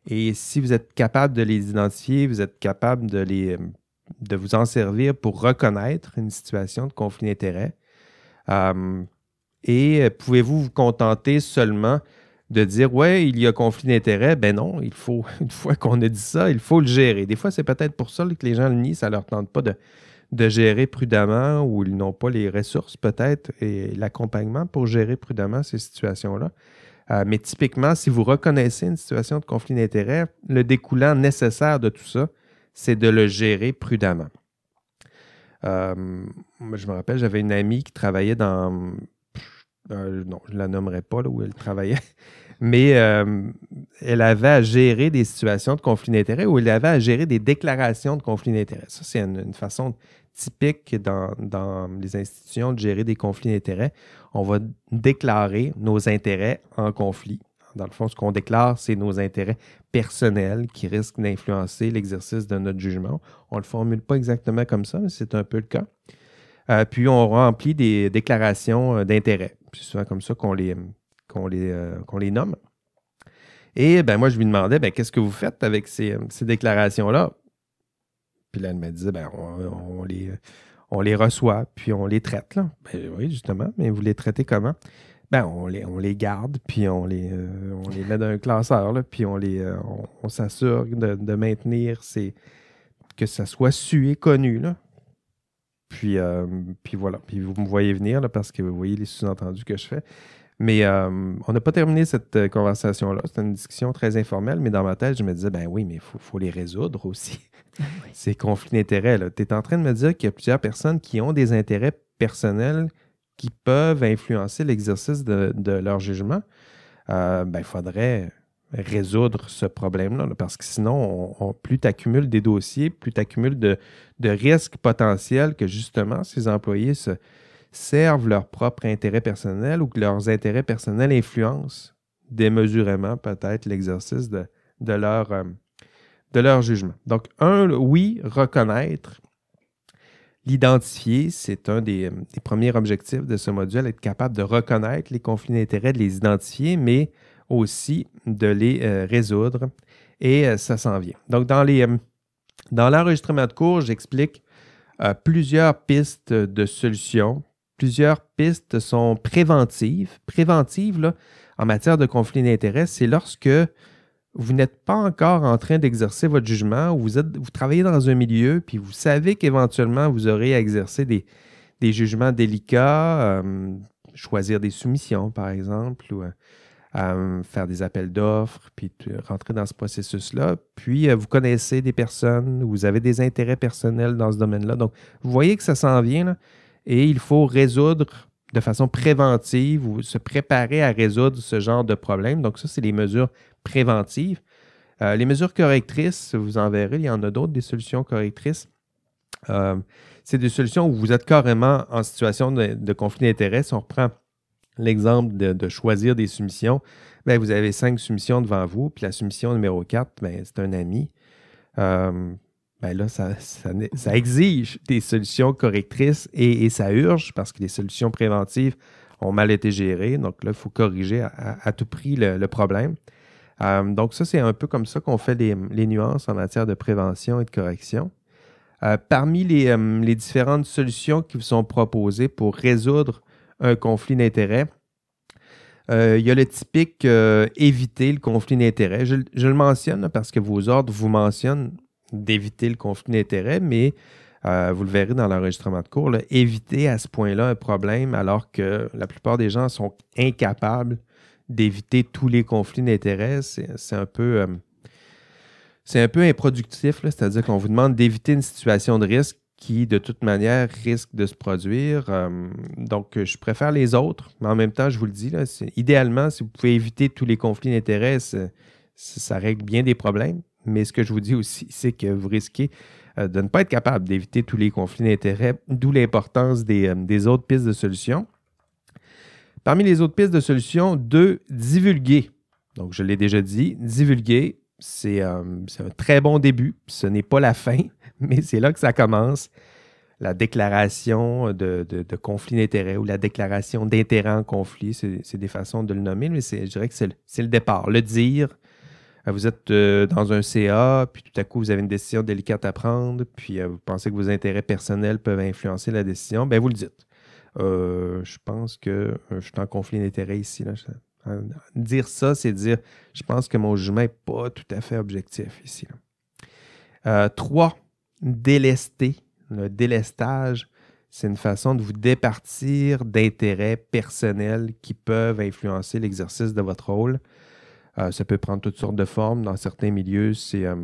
Et si vous êtes capable de les identifier, vous êtes capable de, les, de vous en servir pour reconnaître une situation de conflit d'intérêt. Euh, et pouvez-vous vous contenter seulement de dire ouais, il y a conflit d'intérêt, ben non, il faut, [laughs] une fois qu'on a dit ça, il faut le gérer. Des fois, c'est peut-être pour ça que les gens le nient, ça ne leur tente pas de, de gérer prudemment ou ils n'ont pas les ressources peut-être et l'accompagnement pour gérer prudemment ces situations-là. Euh, mais typiquement, si vous reconnaissez une situation de conflit d'intérêt, le découlant nécessaire de tout ça, c'est de le gérer prudemment. Euh, je me rappelle, j'avais une amie qui travaillait dans. Euh, non, je ne la nommerai pas là où elle travaillait, [laughs] mais elle avait à gérer des situations de conflit d'intérêt ou elle avait à gérer des déclarations de conflit d'intérêt. Ça, c'est une, façon typique dans, les institutions de gérer des conflits d'intérêt on va déclarer nos intérêts en conflit. Dans le fond, ce qu'on déclare, c'est nos intérêts personnels qui risquent d'influencer l'exercice de notre jugement. On ne le formule pas exactement comme ça, mais c'est un peu le cas. Euh, puis on remplit des déclarations euh, d'intérêt. C'est souvent comme ça qu'on euh, les nomme. Et ben, moi, je lui demandais ben, qu'est-ce que vous faites avec ces, déclarations-là? Puis là, elle me disait ben, on les, on les reçoit, puis on les traite. Ben oui, justement, mais vous les traitez comment? Ben, on les, on les garde, puis on les, euh, met dans un classeur, puis on euh, s'assure de, maintenir ces, que ça soit su et connu. Puis, euh, puis voilà. Puis vous me voyez venir là, parce que vous voyez les sous-entendus que je fais. Mais on n'a pas terminé cette conversation-là. C'était une discussion très informelle, mais dans ma tête, je me disais, ben oui, mais il faut, faut, les résoudre aussi. [laughs] Ces conflits d'intérêts. Tu es en train de me dire qu'il y a plusieurs personnes qui ont des intérêts personnels qui peuvent influencer l'exercice de, leur jugement. Euh, ben, il faudrait résoudre ce problème-là, parce que sinon, plus tu accumules des dossiers, plus tu accumules de, risques potentiels que justement ces employés se servent leur propre intérêt personnel ou que leurs intérêts personnels influencent démesurément peut-être l'exercice de, leur, euh, de leur jugement. Donc, un, oui, reconnaître, l'identifier, c'est un des, premiers objectifs de ce module, être capable de reconnaître les conflits d'intérêts, de les identifier, mais aussi de les euh, résoudre. Et euh, ça s'en vient. Donc, dans, les, euh, dans l'enregistrement de cours, j'explique plusieurs pistes de solutions. Plusieurs pistes sont préventives. Préventives, là, en matière de conflit d'intérêts, c'est lorsque vous n'êtes pas encore en train d'exercer votre jugement, êtes, vous travaillez dans un milieu, puis vous savez qu'éventuellement, vous aurez à exercer des, jugements délicats, euh, choisir des soumissions, par exemple, ou euh, faire des appels d'offres, puis rentrer dans ce processus-là. Puis, euh, vous connaissez des personnes, vous avez des intérêts personnels dans ce domaine-là. Donc, vous voyez que ça s'en vient, et il faut résoudre de façon préventive ou se préparer à résoudre ce genre de problème. Donc, ça, c'est les mesures préventives. Euh, les mesures correctrices, vous en verrez, il y en a d'autres, des solutions correctrices. Euh, c'est des solutions où vous êtes carrément en situation de, conflit d'intérêts. Si on reprend l'exemple de, choisir des soumissions, ben, vous avez cinq soumissions devant vous, puis la soumission numéro 4, ben, c'est un ami. Euh, ben là, ça, ça, exige des solutions correctrices et, ça urge parce que les solutions préventives ont mal été gérées. Donc là, il faut corriger à, tout prix le, problème. Euh, donc ça, c'est un peu comme ça qu'on fait les, nuances en matière de prévention et de correction. Euh, parmi les, euh, les différentes solutions qui vous sont proposées pour résoudre un conflit d'intérêts, il y a le typique éviter le conflit d'intérêts. Je, le mentionne parce que vos ordres vous mentionnent d'éviter le conflit d'intérêts, mais euh, vous le verrez dans l'enregistrement de cours, éviter à ce point-là un problème alors que la plupart des gens sont incapables d'éviter tous les conflits d'intérêts, c'est un peu euh, c'est un peu improductif, c'est-à-dire qu'on vous demande d'éviter une situation de risque qui, de toute manière, risque de se produire. Euh, donc, je préfère les autres, mais en même temps, je vous le dis, idéalement, si vous pouvez éviter tous les conflits d'intérêts, ça règle bien des problèmes. Mais ce que je vous dis aussi, c'est que vous risquez euh, de ne pas être capable d'éviter tous les conflits d'intérêts, d'où l'importance des, euh, des autres pistes de solutions. Parmi les autres pistes de solutions, deux, divulguer. Donc, je l'ai déjà dit, divulguer, c'est euh, un très bon début. Ce n'est pas la fin, [laughs] mais c'est là que ça commence. La déclaration de, conflit d'intérêt ou la déclaration d'intérêt en conflit, c'est des façons de le nommer, mais je dirais que c'est le, départ. Le dire, vous êtes euh, dans un CA, puis tout à coup, vous avez une décision délicate à prendre, puis euh, vous pensez que vos intérêts personnels peuvent influencer la décision, ben vous le dites. Euh, je pense que euh, je suis en conflit d'intérêts ici. Là. Euh, dire ça, c'est dire je pense que mon jugement n'est pas tout à fait objectif ici. là. Euh, trois, délester. Le délestage, c'est une façon de vous départir d'intérêts personnels qui peuvent influencer l'exercice de votre rôle. Euh, ça peut prendre toutes sortes de formes. Dans certains milieux, c'est, euh,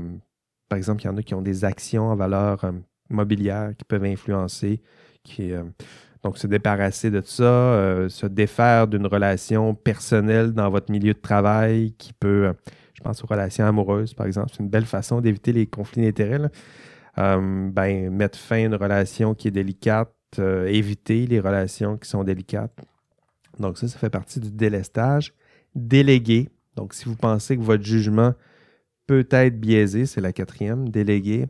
par exemple, il y en a qui ont des actions en valeur euh, mobilière qui peuvent influencer, donc se débarrasser de ça, se défaire d'une relation personnelle dans votre milieu de travail qui peut, je pense aux relations amoureuses, par exemple, c'est une belle façon d'éviter les conflits d'intérêts. ben, mettre fin à une relation qui est délicate, éviter les relations qui sont délicates. Donc ça, ça fait partie du délestage. Déléguer. Donc si vous pensez que votre jugement peut être biaisé, c'est la quatrième, déléguer.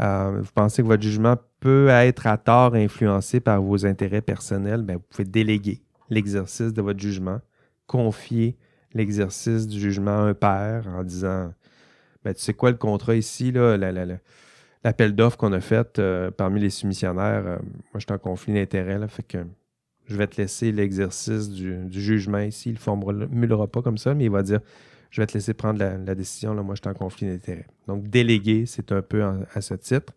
Euh, vous pensez que votre jugement peut être à tort influencé par vos intérêts personnels, ben, vous pouvez déléguer l'exercice de votre jugement, confier l'exercice du jugement à un père en disant ben, Tu sais quoi, le contrat ici, la- la- la- l'appel d'offres qu'on a fait euh, parmi les soumissionnaires, euh, moi, je suis en conflit d'intérêts, fait que je vais te laisser l'exercice du, jugement ici. Il ne le formulera pas comme ça, mais il va dire Je vais te laisser prendre la, décision, là, moi, je suis en conflit d'intérêts. Donc, déléguer, c'est un peu à ce titre.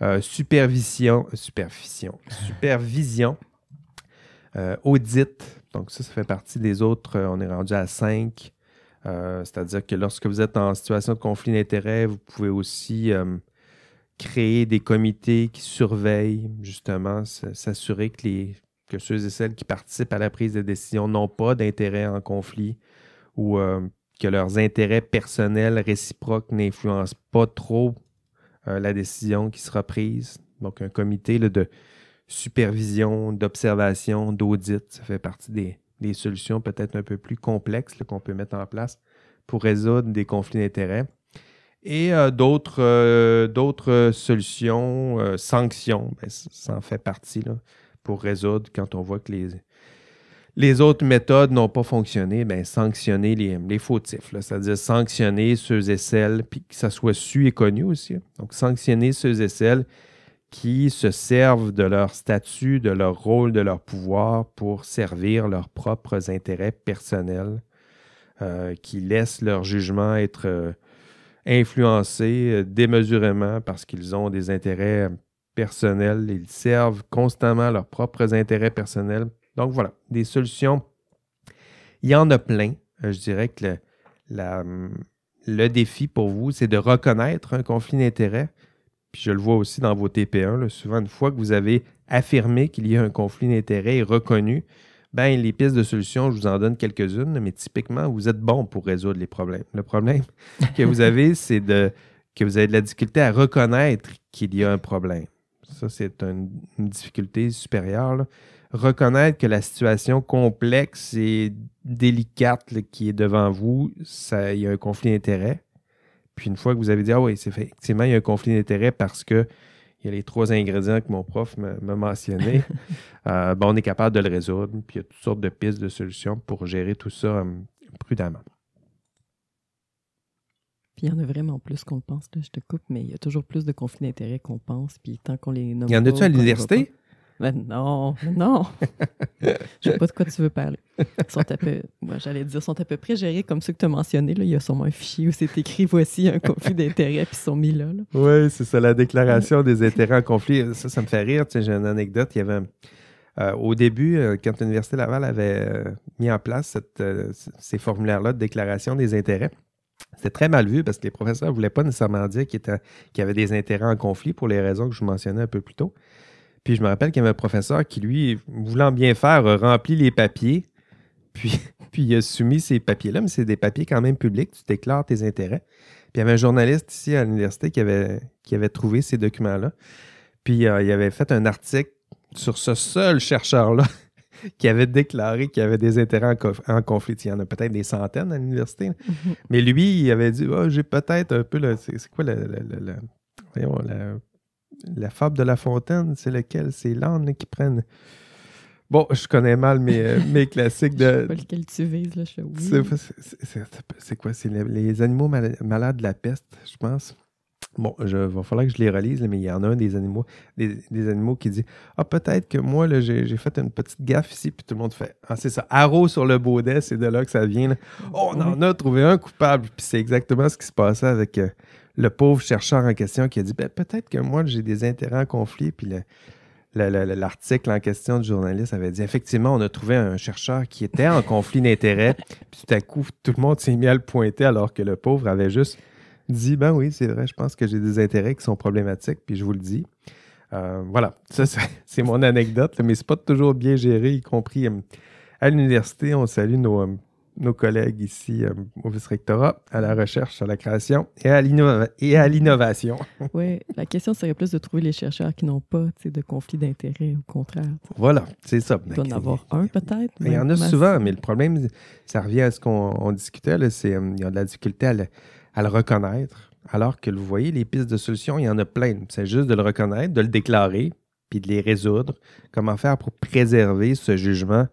Euh, supervision, supervision, supervision, euh, audit. Donc ça, ça fait partie des autres. euh, on est rendu à 5. C'est-à-dire que lorsque vous êtes en situation de conflit d'intérêts, vous pouvez aussi créer des comités qui surveillent, justement, s'assurer que, les, que ceux et celles qui participent à la prise de décision n'ont pas d'intérêt en conflit ou euh, que leurs intérêts personnels réciproques n'influencent pas trop euh, la décision qui sera prise. Donc, un comité de supervision, d'observation, d'audit, ça fait partie des, solutions peut-être un peu plus complexes qu'on peut mettre en place pour résoudre des conflits d'intérêts. Et euh, d'autres solutions, sanctions, ben, ça en fait partie là, pour résoudre quand on voit que les, autres méthodes n'ont pas fonctionné, ben, sanctionner les, les fautifs, c'est-à-dire sanctionner ceux et celles, puis que ça soit su et connu aussi. Donc, sanctionner ceux et celles qui se servent de leur statut, de leur rôle, de leur pouvoir pour servir leurs propres intérêts personnels, euh, qui laissent leur jugement être euh, influencé euh, démesurément parce qu'ils ont des intérêts personnels. Ils servent constamment leurs propres intérêts personnels. Donc voilà, des solutions. Il y en a plein. Euh, je dirais que hum, le défi pour vous, c'est de reconnaître un conflit d'intérêts, puis je le vois aussi dans vos TP1, là, souvent, une fois que vous avez affirmé qu'il y a un conflit d'intérêts et reconnu, ben, les pistes de solution, je vous en donne quelques-unes, mais typiquement, vous êtes bon pour résoudre les problèmes. Le problème que vous avez, c'est de, que vous avez de la difficulté à reconnaître qu'il y a un problème. Ça, c'est une, une difficulté supérieure. là. Reconnaître que la situation complexe et délicate là, qui est devant vous, ça, il y a un conflit d'intérêts. Puis une fois que vous avez dit, ah oui, c'est effectivement, il y a un conflit d'intérêts parce que il y a les trois ingrédients que mon prof m'a mentionnés, [laughs] euh, ben, on est capable de le résoudre. Puis il y a toutes sortes de pistes de solutions pour gérer tout ça euh, prudemment. Puis il y en a vraiment plus qu'on le pense. Là, je te coupe, mais il y a toujours plus de conflits d'intérêts qu'on pense. Puis tant qu'on les nomme Il y en a-tu à l'université? Ben non, ben non. [laughs] je sais pas de quoi tu veux parler. Ils sont à peu, moi, j'allais dire, sont à peu près gérés comme ceux que tu as mentionnés. Là. Il y a sûrement un fichier où c'est écrit voici un conflit d'intérêts, puis ils sont mis là. là. Oui, c'est ça, la déclaration des intérêts en conflit. Ça, ça me fait rire. Tu sais, J'ai une anecdote. Il y avait, euh, au début, euh, quand l'Université Laval avait euh, mis en place cette, ces formulaires-là de déclaration des intérêts, c'était très mal vu parce que les professeurs ne voulaient pas nécessairement dire qu'il était- qu'il y avait des intérêts en conflit pour les raisons que je mentionnais un peu plus tôt. Puis je me rappelle qu'il y avait un professeur qui, lui, voulant bien faire, a rempli les papiers, [laughs] puis, puis il a soumis ces papiers-là, mais c'est des papiers quand même publics, tu déclares tes intérêts. Puis il y avait un journaliste ici à l'université qui avait, qui avait trouvé ces documents-là. Puis euh, il avait fait un article sur ce seul chercheur-là [laughs] qui avait déclaré qu'il y avait des intérêts en, conf- en conflit. Il y en a peut-être des centaines à l'université. Mhm. Mais lui, il avait dit Ah, j'ai peut-être un peu. le- C'est quoi le, le- le- le- voyons, la, la fable de La Fontaine C'est lequel? C'est l'âne qui prennent. Bon, je connais mal mes, euh, mes [laughs] classiques Je sais de. pas lequel tu vises. Là. Je oui. C'est quoi? C'est les, les animaux mal- malades de la peste, je pense. Bon, il va falloir que je les relise, là, mais il y en a un des animaux, des, des animaux qui dit Ah, peut-être que moi, j'ai fait une petite gaffe ici, puis tout le monde fait Ah, c'est ça, haro sur le baudet, c'est de là que ça vient. là. Oh, on en a trouvé un coupable, puis c'est exactement ce qui se passait avec euh, le pauvre chercheur en question qui a dit Ben, peut-être que moi, j'ai des intérêts en conflit, puis le- l'article en question du journaliste avait dit effectivement, on a trouvé un chercheur qui était en conflit d'intérêts. [laughs] Puis tout à coup, tout le monde s'est mis à le pointer alors que le pauvre avait juste dit Ben oui, c'est vrai, je pense que j'ai des intérêts qui sont problématiques, puis je vous le dis. Euh, voilà, ça, [laughs] c'est- mon anecdote, mais c'est pas toujours bien géré, y compris euh, à l'université. On salue nos, euh, nos collègues ici au vice-rectorat, à la recherche, à la création et à l'innovation. [laughs] Oui, la question serait plus de trouver les chercheurs qui n'ont pas de conflit d'intérêts, au contraire. Voilà, c'est ça. Il doit en avoir un peut-être. Mais il y en a souvent, mais le problème, ça revient à ce qu'on on discutait, là, c'est il y a de la difficulté à le, à le reconnaître. Alors que vous voyez, les pistes de solutions, il y en a plein. C'est juste de le reconnaître, de le déclarer, puis de les résoudre. Comment faire pour préserver ce jugement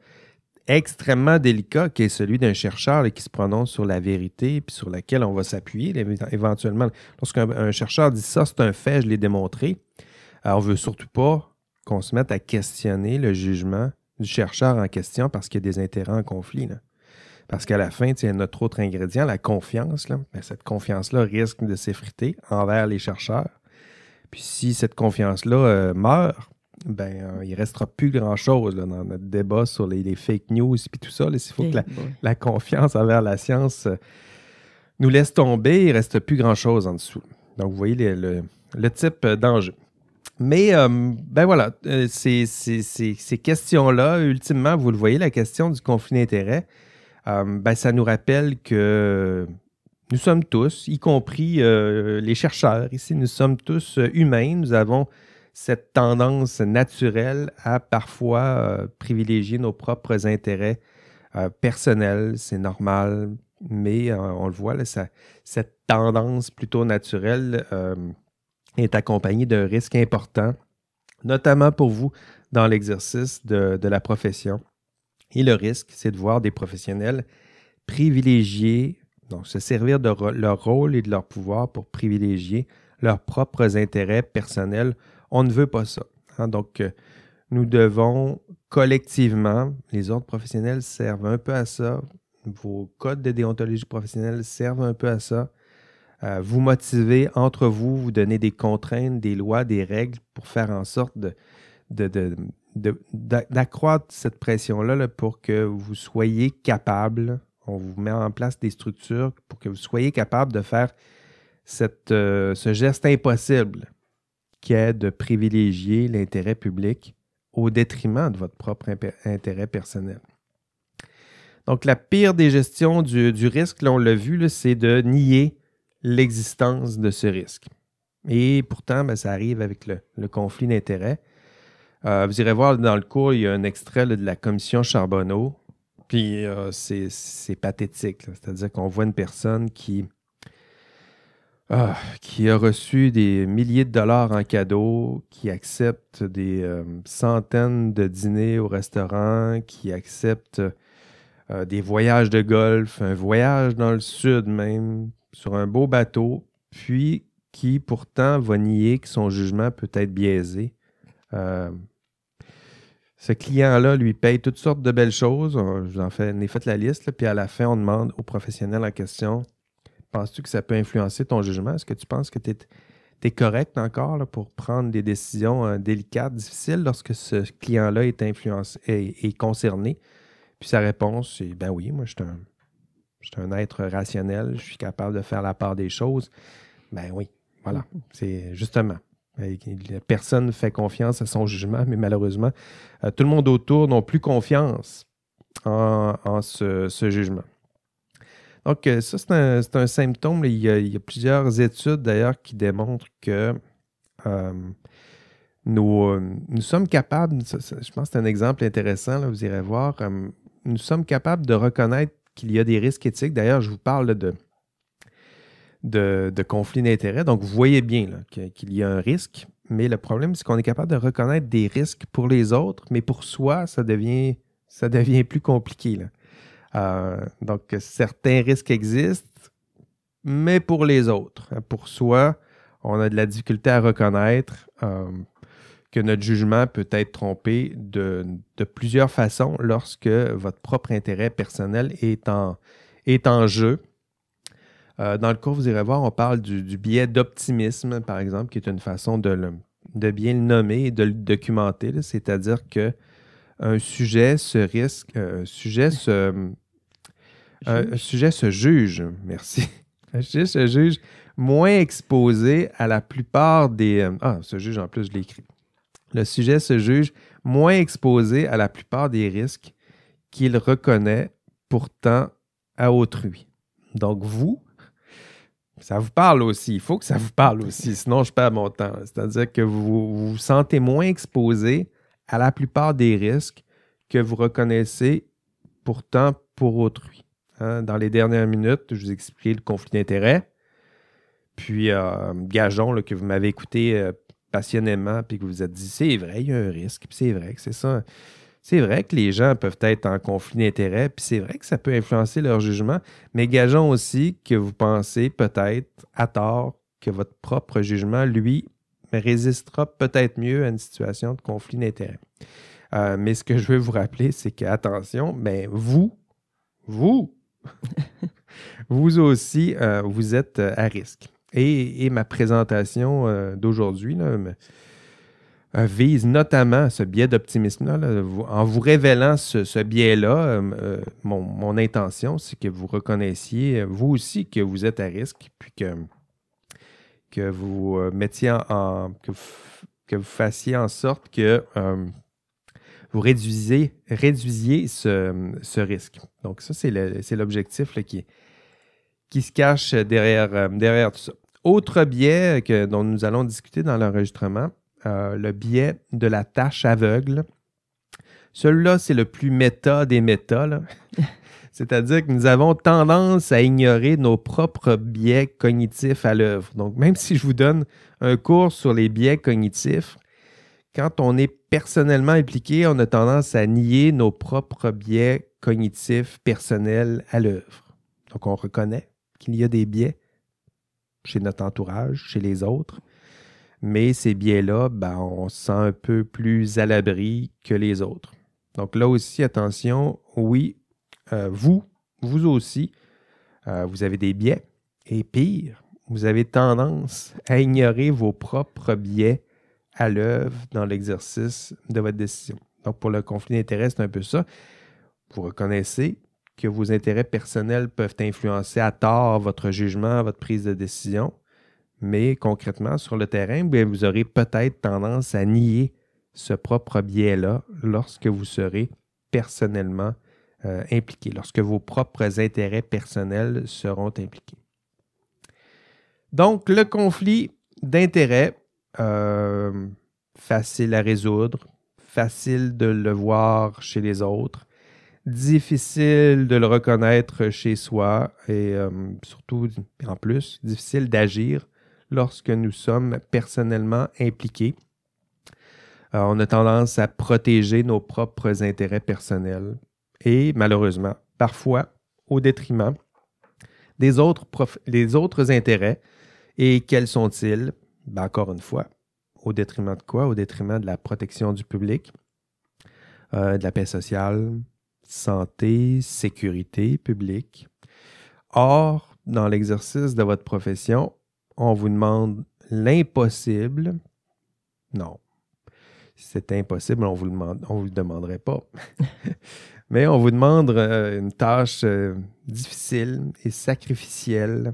extrêmement délicat qui est celui d'un chercheur qui se prononce sur la vérité puis sur laquelle on va s'appuyer éventuellement? Lorsqu'un un chercheur dit ça, c'est un fait, je l'ai démontré, alors on ne veut surtout pas qu'on se mette à questionner le jugement du chercheur en question parce qu'il y a des intérêts en conflit. Parce qu'à la fin, tu sais, notre autre ingrédient, la confiance, là, ben, cette confiance-là risque de s'effriter envers les chercheurs. Puis si cette confiance-là euh, meurt, ben, euh, il ne restera plus grand-chose dans notre débat sur les, les fake news et tout ça. là. Il faut que la, confiance envers la science euh, nous laisse tomber, il ne reste plus grand-chose en dessous. Donc, vous voyez le, le- le type d'enjeu. Mais, ben voilà, ces, ces- ces- ces questions-là, ultimement, vous le voyez, la question du conflit d'intérêts, ben, ça nous rappelle que nous sommes tous, y compris euh, les chercheurs ici, nous sommes tous euh, humains, nous avons cette tendance naturelle à parfois euh, privilégier nos propres intérêts euh, personnels, c'est normal, mais euh, on le voit, là, cette tendance plutôt naturelle euh, est accompagnée d'un risque important, notamment pour vous dans l'exercice de la profession. Et le risque, c'est de voir des professionnels privilégier, donc se servir de leur rôle et de leur pouvoir pour privilégier leurs propres intérêts personnels. On ne veut pas ça. hein. Donc, euh, nous devons collectivement, les ordres professionnels servent un peu à ça, vos codes de déontologie professionnelle servent un peu à ça. Vous motiver entre vous, vous donner des contraintes, des lois, des règles pour faire en sorte de, d'accroître cette pression-là là, pour que vous soyez capable. On vous met en place des structures pour que vous soyez capable de faire euh, ce geste impossible est de privilégier l'intérêt public au détriment de votre propre intérêt personnel. Donc, la pire des gestions du, risque, là, on l'a vu, c'est de nier l'existence de ce risque. Et pourtant, ben, ça arrive avec le conflit d'intérêts. Euh, vous irez voir dans le cours, il y a un extrait de la commission Charbonneau. Puis euh, c'est pathétique. C'est-à-dire qu'on voit une personne qui, ah, qui a reçu des milliers de dollars en cadeau, qui accepte des euh, centaines de dîners au restaurant, qui accepte euh, des voyages de golf, un voyage dans le sud même, sur un beau bateau, puis qui pourtant va nier que son jugement peut être biaisé. Ce client-là lui paye toutes sortes de belles choses. On- Je vous en fais, on ai fait la liste, là, puis à la fin, on demande au professionnel en question Penses-tu que ça peut influencer ton jugement? Est-ce que tu penses que tu es, correct encore là, pour prendre des décisions euh, délicates, difficiles lorsque ce client-là est influencé, est, est concerné? Puis sa réponse, c'est Ben oui, moi, je suis un, je suis un être rationnel, je suis capable de faire la part des choses. Ben oui, voilà. C'est justement. Euh, Personne ne fait confiance à son jugement, mais malheureusement, euh, tout le monde autour n'a plus confiance en, ce, jugement. Donc, euh, ça, c'est un, symptôme. Il y, a, plusieurs études d'ailleurs qui démontrent que nous, sommes capables, je pense que c'est un exemple intéressant, vous irez voir, nous sommes capables de reconnaître qu'il y a des risques éthiques. D'ailleurs, je vous parle de, de, de conflits d'intérêts. Donc, vous voyez bien qu'il y a un risque, mais le problème, c'est qu'on est capable de reconnaître des risques pour les autres, mais pour soi, ça devient, plus compliqué. Euh, donc, certains risques existent, mais pour les autres. Pour soi, on a de la difficulté à reconnaître euh, que notre jugement peut être trompé de, plusieurs façons lorsque votre propre intérêt personnel est en jeu. Euh, dans le cours, vous irez voir, on parle du, du biais d'optimisme, par exemple, qui est une façon de, le- de bien le nommer et de le documenter. C'est-à-dire que un sujet se risque, euh, un sujet se, un, un sujet se juge, [laughs] merci. Un sujet se juge moins exposé à la plupart des. euh, ah, juge en plus, je l'ai écrit. Le sujet se juge moins exposé à la plupart des risques qu'il reconnaît pourtant à autrui. Donc, vous, ça vous parle aussi. Il faut que ça vous parle aussi, sinon je perds mon temps. C'est-à-dire que vous vous sentez moins exposé à la plupart des risques que vous reconnaissez pourtant pour autrui. Hein, Dans les dernières minutes, je vous ai expliqué le conflit d'intérêts. Puis, euh, gageons que vous m'avez écouté euh, passionnément puis que vous vous êtes dit, c'est vrai, il y a un risque. Puis c'est vrai que c'est ça. C'est vrai que les gens peuvent être en conflit d'intérêts, puis c'est vrai que ça peut influencer leur jugement, mais gageons aussi que vous pensez peut-être à tort que votre propre jugement, lui, résistera peut-être mieux à une situation de conflit d'intérêts. Euh, mais ce que je veux vous rappeler, c'est que, attention, ben, vous, vous, [laughs] vous aussi, euh, vous êtes à risque. Et, ma présentation euh, d'aujourd'hui euh, vise notamment ce biais d'optimisme-là. En vous révélant ce, biais-là, euh, euh, mon, intention, c'est que vous reconnaissiez, vous aussi, que vous êtes à risque, puis que, que vous mettiez en, que, vous, que vous fassiez en sorte que vous réduisiez, réduisiez ce, ce risque. Donc, ça, c'est le- c'est l'objectif qui, qui se cache derrière, derrière tout ça. Autre biais que, dont nous allons discuter dans l'enregistrement, euh, le biais de la tâche aveugle. Celui-là, c'est le plus méta des méta. [laughs] C'est-à-dire que nous avons tendance à ignorer nos propres biais cognitifs à l'œuvre. Donc, même si je vous donne un cours sur les biais cognitifs, quand on est personnellement impliqué, on a tendance à nier nos propres biais cognitifs personnels à l'œuvre. Donc, on reconnaît qu'il y a des biais chez notre entourage, chez les autres, mais ces biais-là, ben, on se sent un peu plus à l'abri que les autres. Donc là aussi, attention, oui, euh, vous, vous aussi, euh, vous avez des biais, et pire, vous avez tendance à ignorer vos propres biais à l'œuvre dans l'exercice de votre décision. Donc pour le conflit d'intérêts, c'est un peu ça. Vous reconnaissez que vos intérêts personnels peuvent influencer à tort votre jugement, votre prise de décision, Mais concrètement, sur le terrain, vous aurez peut-être tendance à nier ce propre biais-là lorsque vous serez personnellement euh, impliqué, lorsque vos propres intérêts personnels seront impliqués. Donc, le conflit d'intérêts, euh, facile à résoudre, facile de le voir chez les autres, difficile de le reconnaître chez soi et euh, surtout, en plus, difficile d'agir lorsque nous sommes personnellement impliqués. Euh, on a tendance à protéger nos propres intérêts personnels et malheureusement, parfois au détriment des autres, intérêts. Et quels sont-ils? Ben, encore une fois, au détriment de quoi? Au détriment de la protection du public, euh, de la paix sociale, santé, sécurité publique. Or, dans l'exercice de votre profession, on vous demande l'impossible. Non. Si c'était impossible, on vous demande, on vous le demanderait pas. [laughs] Mais on vous demande euh, une tâche euh, difficile et sacrificielle.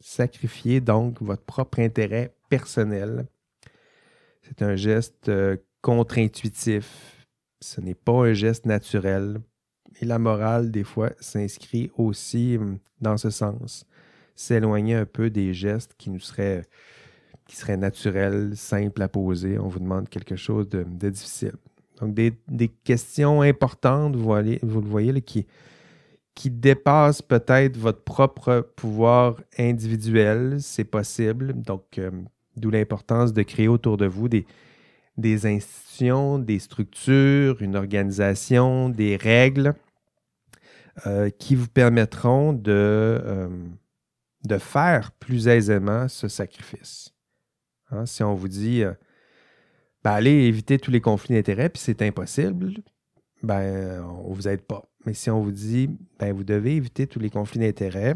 Sacrifier donc votre propre intérêt personnel. C'est un geste euh, contre-intuitif. Ce n'est pas un geste naturel. Et la morale, des fois, s'inscrit aussi hum, dans ce sens. S'éloigner un peu des gestes qui nous seraient, qui naturels, simples à poser. On vous demande quelque chose de, difficile. Donc, des, questions importantes, vous, vous le voyez, qui, qui dépassent peut-être votre propre pouvoir individuel. C'est possible. Donc, hum, d'où l'importance de créer autour de vous des, des institutions, des structures, une organisation, des règles euh, qui vous permettront de, euh, de faire plus aisément ce sacrifice. Hein, si on vous dit, euh, ben, allez éviter tous les conflits d'intérêts, puis c'est impossible, ben, on ne vous aide pas. Mais si on vous dit, ben, vous devez éviter tous les conflits d'intérêts,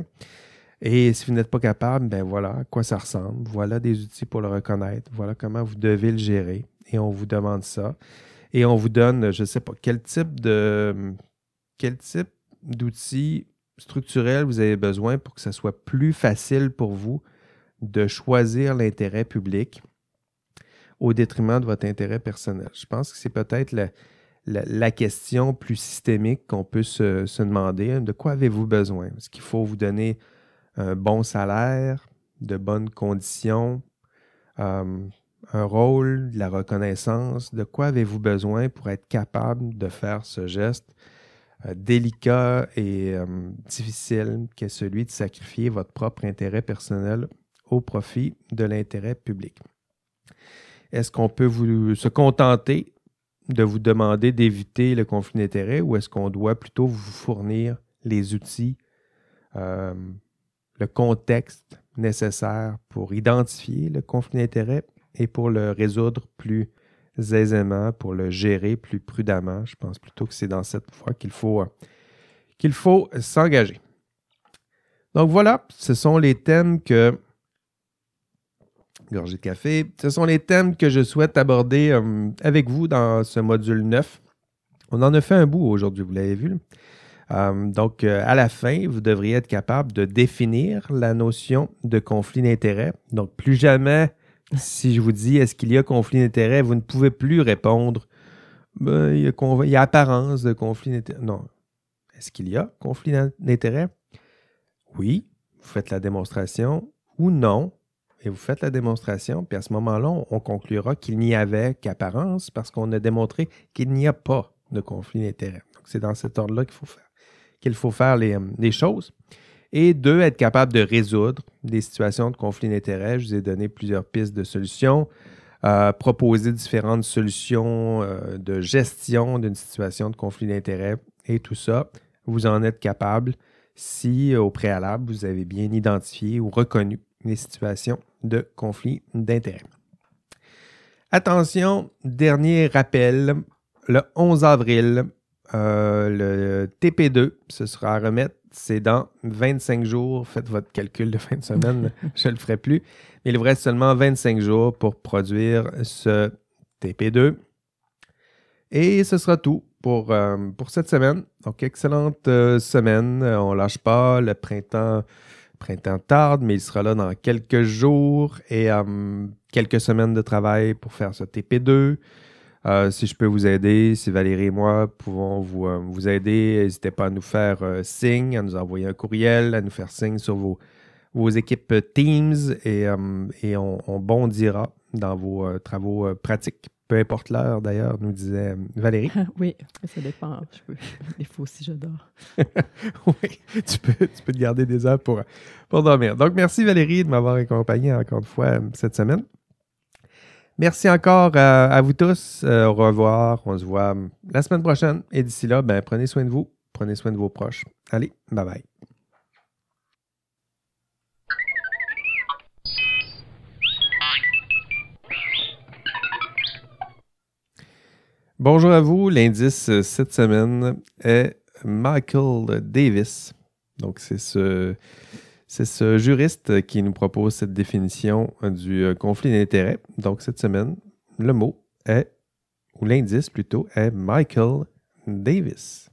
et si vous n'êtes pas capable, ben voilà à quoi ça ressemble. Voilà des outils pour le reconnaître. Voilà comment vous devez le gérer. Et on vous demande ça. Et on vous donne, je ne sais pas, quel type de quel type d'outils structurels vous avez besoin pour que ça soit plus facile pour vous de choisir l'intérêt public au détriment de votre intérêt personnel. Je pense que c'est peut-être la, question plus systémique qu'on peut se, demander. De quoi avez-vous besoin? Est-ce qu'il faut vous donner un bon salaire, de bonnes conditions, euh, un rôle, de la reconnaissance? De quoi avez-vous besoin pour être capable de faire ce geste délicat et euh, difficile qu'est celui de sacrifier votre propre intérêt personnel au profit de l'intérêt public? Est-ce qu'on peut vous, se contenter de vous demander d'éviter le conflit d'intérêt ou est-ce qu'on doit plutôt vous fournir les outils le contexte nécessaire pour identifier le conflit d'intérêts et pour le résoudre plus aisément, pour le gérer plus prudemment. Je pense plutôt que c'est dans cette voie qu'il faut, euh, qu'il faut s'engager. Donc voilà, ce sont les thèmes que. Gorgée de café. Ce sont les thèmes que je souhaite aborder euh, avec vous dans ce module 9. On en a fait un bout aujourd'hui, vous l'avez vu. Euh, donc, à la fin, vous devriez être capable de définir la notion de conflit d'intérêt. Donc, plus jamais, si je vous dis est-ce qu'il y a conflit d'intérêt, vous ne pouvez plus répondre ben, il, y a apparence de conflit d'intérêt. Non. Est-ce qu'il y a conflit d'intérêt? Oui, vous faites la démonstration ou non, et vous faites la démonstration, puis à ce moment-là, on conclura qu'il n'y avait qu'apparence parce qu'on a démontré qu'il n'y a pas de conflit d'intérêt. Donc, c'est dans cet ordre-là qu'il faut faire qu'il faut faire les, les, choses. Et deux, être capable de résoudre des situations de conflit d'intérêts. Je vous ai donné plusieurs pistes de solutions, euh, proposer différentes solutions euh, de gestion d'une situation de conflit d'intérêts et tout ça. Vous en êtes capable si au préalable, vous avez bien identifié ou reconnu les situations de conflit d'intérêts. Attention, dernier rappel, le 11 avril, euh, le TP2, ce sera à remettre, c'est dans 25 jours. Faites votre calcul de fin de semaine, [laughs] je ne le ferai plus. Mais il vous reste seulement 25 jours pour produire ce TP2. Et ce sera tout pour, euh, pour cette semaine. Donc, excellente euh, semaine. On lâche pas. Le printemps, printemps tarde, mais il sera là dans quelques jours et euh, quelques semaines de travail pour faire ce TP2. Euh, si je peux vous aider, si Valérie et moi pouvons vous, euh, vous aider, n'hésitez pas à nous faire euh, signe, à nous envoyer un courriel, à nous faire signe sur vos, vos équipes Teams et, et on, on bondira dans vos travaux pratiques. Peu importe l'heure d'ailleurs, nous disait Valérie. [laughs] oui, ça dépend. Je peux... [laughs] Des fois aussi, j'adore. [laughs] oui, tu peux, tu peux te garder des heures pour, pour dormir. Donc, merci Valérie de m'avoir accompagné encore une fois cette semaine. Merci encore euh, à vous tous. Euh, au revoir. On se voit la semaine prochaine. Et d'ici là, ben, prenez soin de vous. Prenez soin de vos proches. Allez, bye bye. Bonjour à vous. L'indice euh, cette semaine est Michael Davis. Donc, c'est ce, c'est ce juriste qui nous propose cette définition euh, du euh, conflit d'intérêts. Donc, cette semaine, le mot est, ou l'indice plutôt, est Michael Davis.